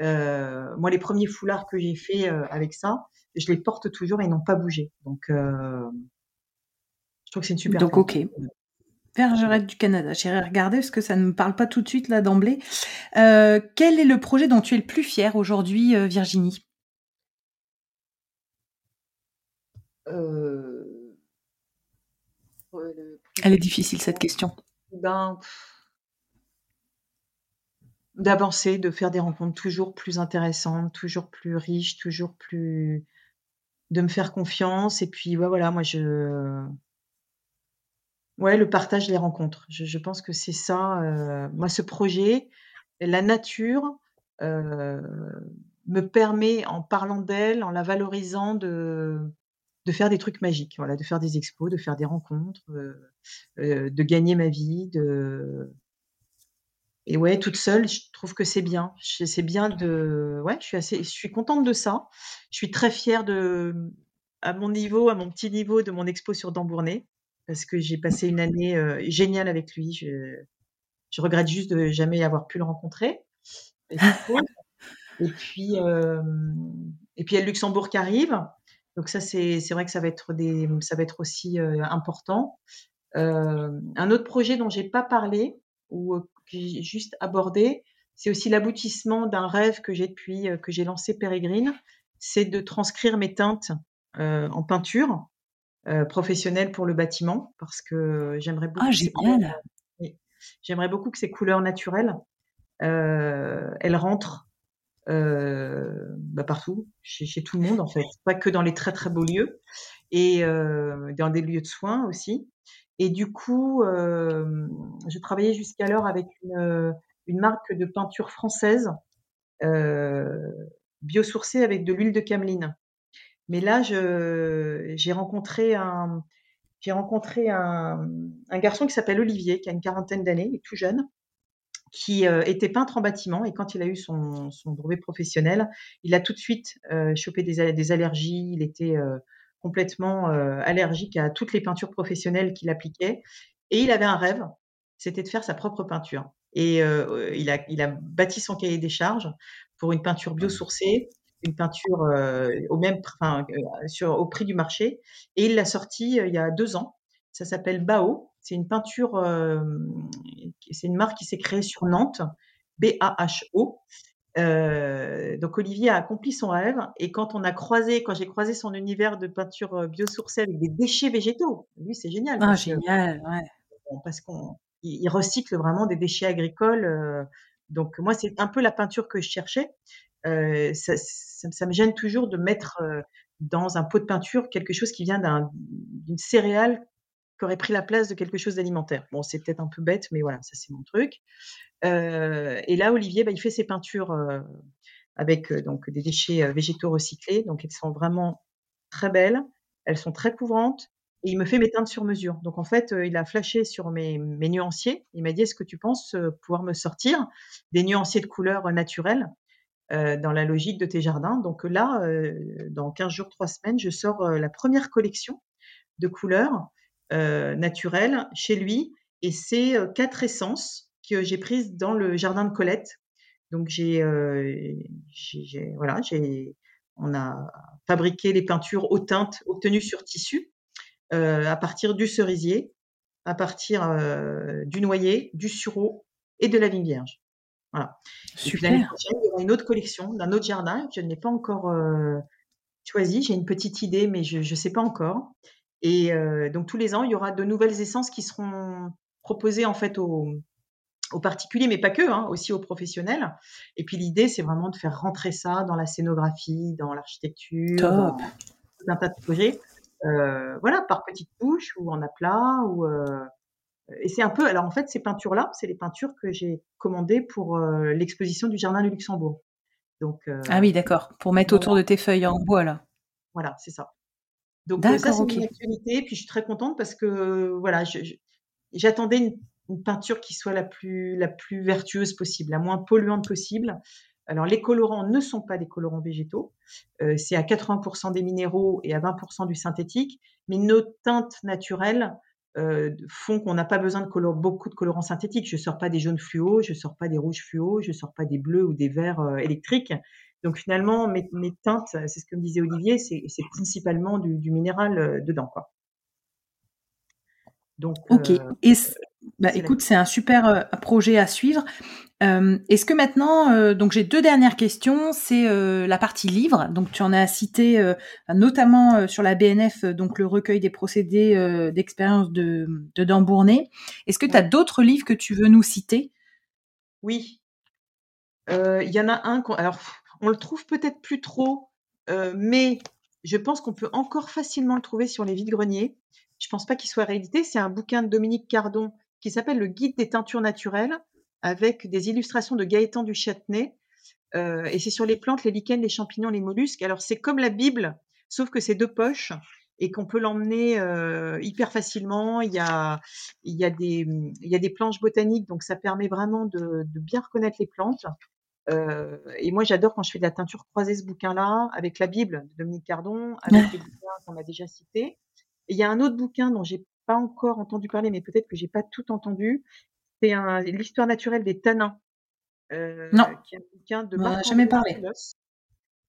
moi, les premiers foulards que j'ai fait avec ça, je les porte toujours et ils n'ont pas bougé. Donc, je trouve que c'est une super. Donc, ok. Vergerette du Canada. J'irai regarder parce que ça ne me parle pas tout de suite là d'emblée. quel est le projet dont tu es le plus fier aujourd'hui, Virginie? Euh, elle est difficile cette question. Ben, d'avancer, de faire des rencontres toujours plus intéressantes, toujours plus riches, toujours plus de me faire confiance et puis voilà, moi je ouais le partage les rencontres. Je, pense que c'est ça. Euh, moi ce projet, la nature euh, me permet en parlant d'elle, en la valorisant de de faire des trucs magiques, voilà, de faire des expos, de faire des rencontres, euh, euh, de gagner ma vie, de et ouais, toute seule, je trouve que c'est bien. C'est bien de, ouais, je suis assez, je suis contente de ça. Je suis très fière de, à mon niveau, à mon petit niveau, de mon expo sur Dambournay, parce que j'ai passé une année euh, géniale avec lui. Je, je, regrette juste de jamais avoir pu le rencontrer. Et, puis, et puis il y a le Luxembourg qui arrive. Donc ça, c'est vrai que ça va être, des, ça va être aussi euh, important. Euh, un autre projet dont j'ai pas parlé ou euh, que j'ai juste abordé, c'est aussi l'aboutissement d'un rêve que j'ai depuis que j'ai lancé Pérégrine, c'est de transcrire mes teintes en peinture professionnelle pour le bâtiment parce que j'aimerais beaucoup. Ah, J'aimerais beaucoup que ces couleurs naturelles, elles rentrent euh, bah partout, chez, tout le monde en fait, pas que dans les très très beaux lieux et euh, dans des lieux de soins aussi. Et du coup, euh, je travaillais jusqu'alors avec une, marque de peinture française euh, biosourcée avec de l'huile de cameline. Mais là, j'ai rencontré un rencontré un, garçon qui s'appelle Olivier, qui a une quarantaine d'années, tout jeune, qui euh, était peintre en bâtiment et quand il a eu son, son brevet professionnel, il a tout de suite euh, chopé des, des, allergies, il était euh, complètement allergique à toutes les peintures professionnelles qu'il appliquait et il avait un rêve, c'était de faire sa propre peinture. Et il, a, il a bâti son cahier des charges pour une peinture biosourcée, une peinture au même, enfin, sur, au prix du marché et il l'a sorti il y a deux ans. Ça s'appelle Bao c'est une peinture, euh, c'est une marque qui s'est créée sur Nantes, B-A-H-O. Euh, donc Olivier a accompli son rêve et quand on a croisé, quand j'ai croisé son univers de peinture euh, biosourcée avec des déchets végétaux, lui c'est génial. Ah génial, ouais. Parce qu'on il recycle vraiment des déchets agricoles. donc moi c'est un peu la peinture que je cherchais. Ça, ça, ça, me gêne toujours de mettre dans un pot de peinture quelque chose qui vient d'une céréale qui aurait pris la place de quelque chose d'alimentaire. Bon, c'est peut-être un peu bête, mais voilà, ça c'est mon truc. Euh, et là, Olivier, bah, il fait ses peintures euh, avec euh, donc des déchets végétaux recyclés. Donc, elles sont vraiment très belles. Elles sont très couvrantes. Et il me fait mes teintes sur mesure. Donc, en fait, il a flashé sur mes, mes nuanciers. Il m'a dit, est-ce que tu penses pouvoir me sortir des nuanciers de couleurs naturelles dans la logique de tes jardins? Donc là, dans 15 jours, 3 semaines, je sors la première collection de couleurs naturelles chez lui. Et c'est quatre essences que j'ai prise dans le jardin de Colette. Donc j'ai, euh, voilà, j'ai, on a fabriqué les peintures aux teintes obtenues sur tissu euh, à partir du cerisier, à partir euh, du noyer, du sureau et de la vigne vierge. Voilà. Super. il y aura une autre collection d'un autre jardin que je n'ai pas encore choisi. J'ai une petite idée, mais je ne sais pas encore. Et donc tous les ans, il y aura de nouvelles essences qui seront proposées en fait aux, aux particuliers, mais pas que, hein, aussi aux professionnels. Et puis l'idée, c'est vraiment de faire rentrer ça dans la scénographie, dans l'architecture, dans tout un tas de projets. Euh, voilà, par petites touches ou en aplat. Ou, euh, et c'est un peu. Alors en fait, ces peintures-là, c'est les peintures que j'ai commandées pour euh, l'exposition du Jardin du Luxembourg. Donc, ah oui, d'accord. Pour mettre autour de tes feuilles en bois, là. Voilà, c'est ça. Donc ça, c'est une actualité. Puis je suis très contente parce que voilà, j'attendais une une peinture qui soit la plus, la plus vertueuse possible, la moins polluante possible. Alors, les colorants ne sont pas des colorants végétaux. Euh, c'est à 80% des minéraux et à 20% du synthétique. Mais nos teintes naturelles euh, font qu'on n'a pas besoin de beaucoup de colorants synthétiques. Je ne sors pas des jaunes fluo, je ne sors pas des rouges fluo, je ne sors pas des bleus ou des verts euh, électriques. Donc, finalement, mes, teintes, c'est ce que me disait Olivier, c'est principalement du, du minéral dedans. Quoi. Donc, ok. Et bah, écoute, c'est un super euh, projet à suivre. Euh, est-ce que maintenant, euh, donc j'ai deux dernières questions, c'est la partie livre. Donc tu en as cité notamment sur la BNF, donc le recueil des procédés d'expérience de, de Dambournay. Est-ce que tu as d'autres livres que tu veux nous citer? Oui. Il y en a un, alors on le trouve peut-être plus trop, mais je pense qu'on peut encore facilement le trouver sur les vides-greniers. Je pense pas qu'il soit réédité. C'est un bouquin de Dominique Cardon qui s'appelle Le Guide des teintures naturelles, avec des illustrations de Gaëtan du Châtenay. Euh, et c'est sur les plantes, les lichens, les champignons, les mollusques. Alors c'est comme la Bible, sauf que c'est deux poches et qu'on peut l'emmener euh, hyper facilement. Il y, a, des, il y a des planches botaniques, donc ça permet vraiment de bien reconnaître les plantes. Euh, et moi, j'adore quand je fais de la teinture croisée ce bouquin-là avec la Bible de Dominique Cardon, avec les bouquins qu'on a déjà cités. Il y a un autre bouquin dont j'ai pas encore entendu parler, mais peut-être que j'ai pas tout entendu. C'est l'histoire naturelle des tanins. Euh, non. Qui est un bouquin de Marc jamais parlé.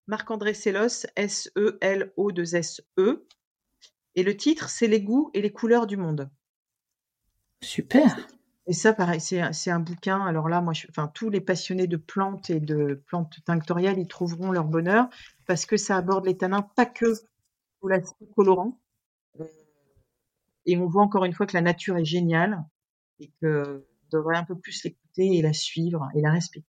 Marc-André Sellos, S-E-L-O-2-S-E. Et le titre, c'est Les goûts et les couleurs du monde. Super. Et ça, pareil, c'est un bouquin. Alors là, moi, enfin, tous les passionnés de plantes et de plantes tinctoriales, ils trouveront leur bonheur parce que ça aborde les tanins pas que sous l'aspect colorant, et on voit encore une fois que la nature est géniale et que on devrait un peu plus l'écouter et la suivre et la respecter.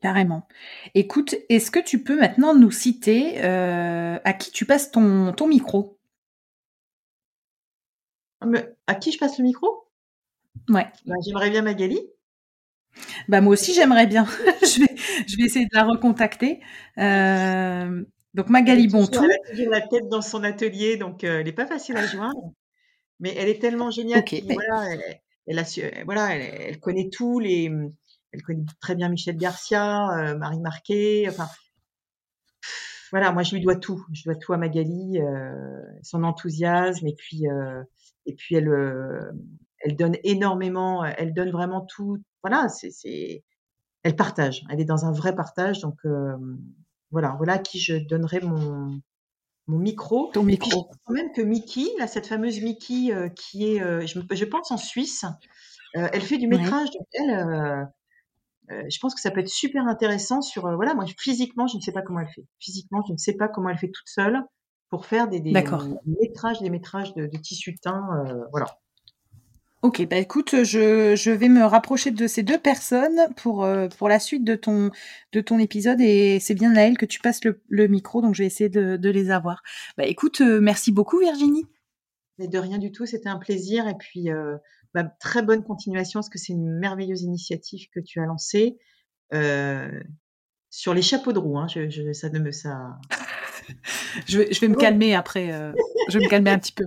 Carrément. Écoute, est-ce que tu peux maintenant nous citer euh, à qui tu passes ton, ton micro? Ah, À qui je passe le micro? Ouais. Bah, j'aimerais bien Magali. Bah moi aussi j'aimerais bien. je, vais, je vais essayer de la recontacter. Euh, donc Magali Bontou. Elle a toujours la tête dans son atelier, donc euh, elle n'est pas facile à joindre. Mais elle est tellement géniale. voilà, elle, a voilà, elle, connaît tous les. Elle connaît très bien Michel Garcia, euh, Marie Marquet. Enfin, voilà, moi je lui dois tout. Je dois tout à Magali, son enthousiasme et puis et puis elle elle donne énormément. Elle donne vraiment tout. Voilà, c'est elle partage. Elle est dans un vrai partage, donc voilà, voilà à qui je donnerai mon, mon micro. Ton micro. quand même que Mickey, là, cette fameuse Mickey euh, qui est, euh, je, pense en Suisse, elle fait du métrage. Donc elle, je pense que ça peut être super intéressant sur, voilà, moi physiquement, je ne sais pas comment elle fait. Physiquement, je ne sais pas comment elle fait toute seule pour faire des, des, métrages, des métrages de, de tissu teint, voilà. Ok, bah écoute, je, je vais me rapprocher de ces deux personnes pour, euh, pour la suite de ton, de ton épisode et c'est bien Naël que tu passes le, le micro, donc je vais essayer de, de les avoir. Bah écoute, euh, merci beaucoup Virginie. Mais de rien du tout, c'était un plaisir. Et puis, euh, bah, très bonne continuation, parce que c'est une merveilleuse initiative que tu as lancée. Euh, sur les chapeaux de roue, hein, je, ça ne me ça. je, vais, je vais me calmer après. Euh, je vais me calmer un petit peu.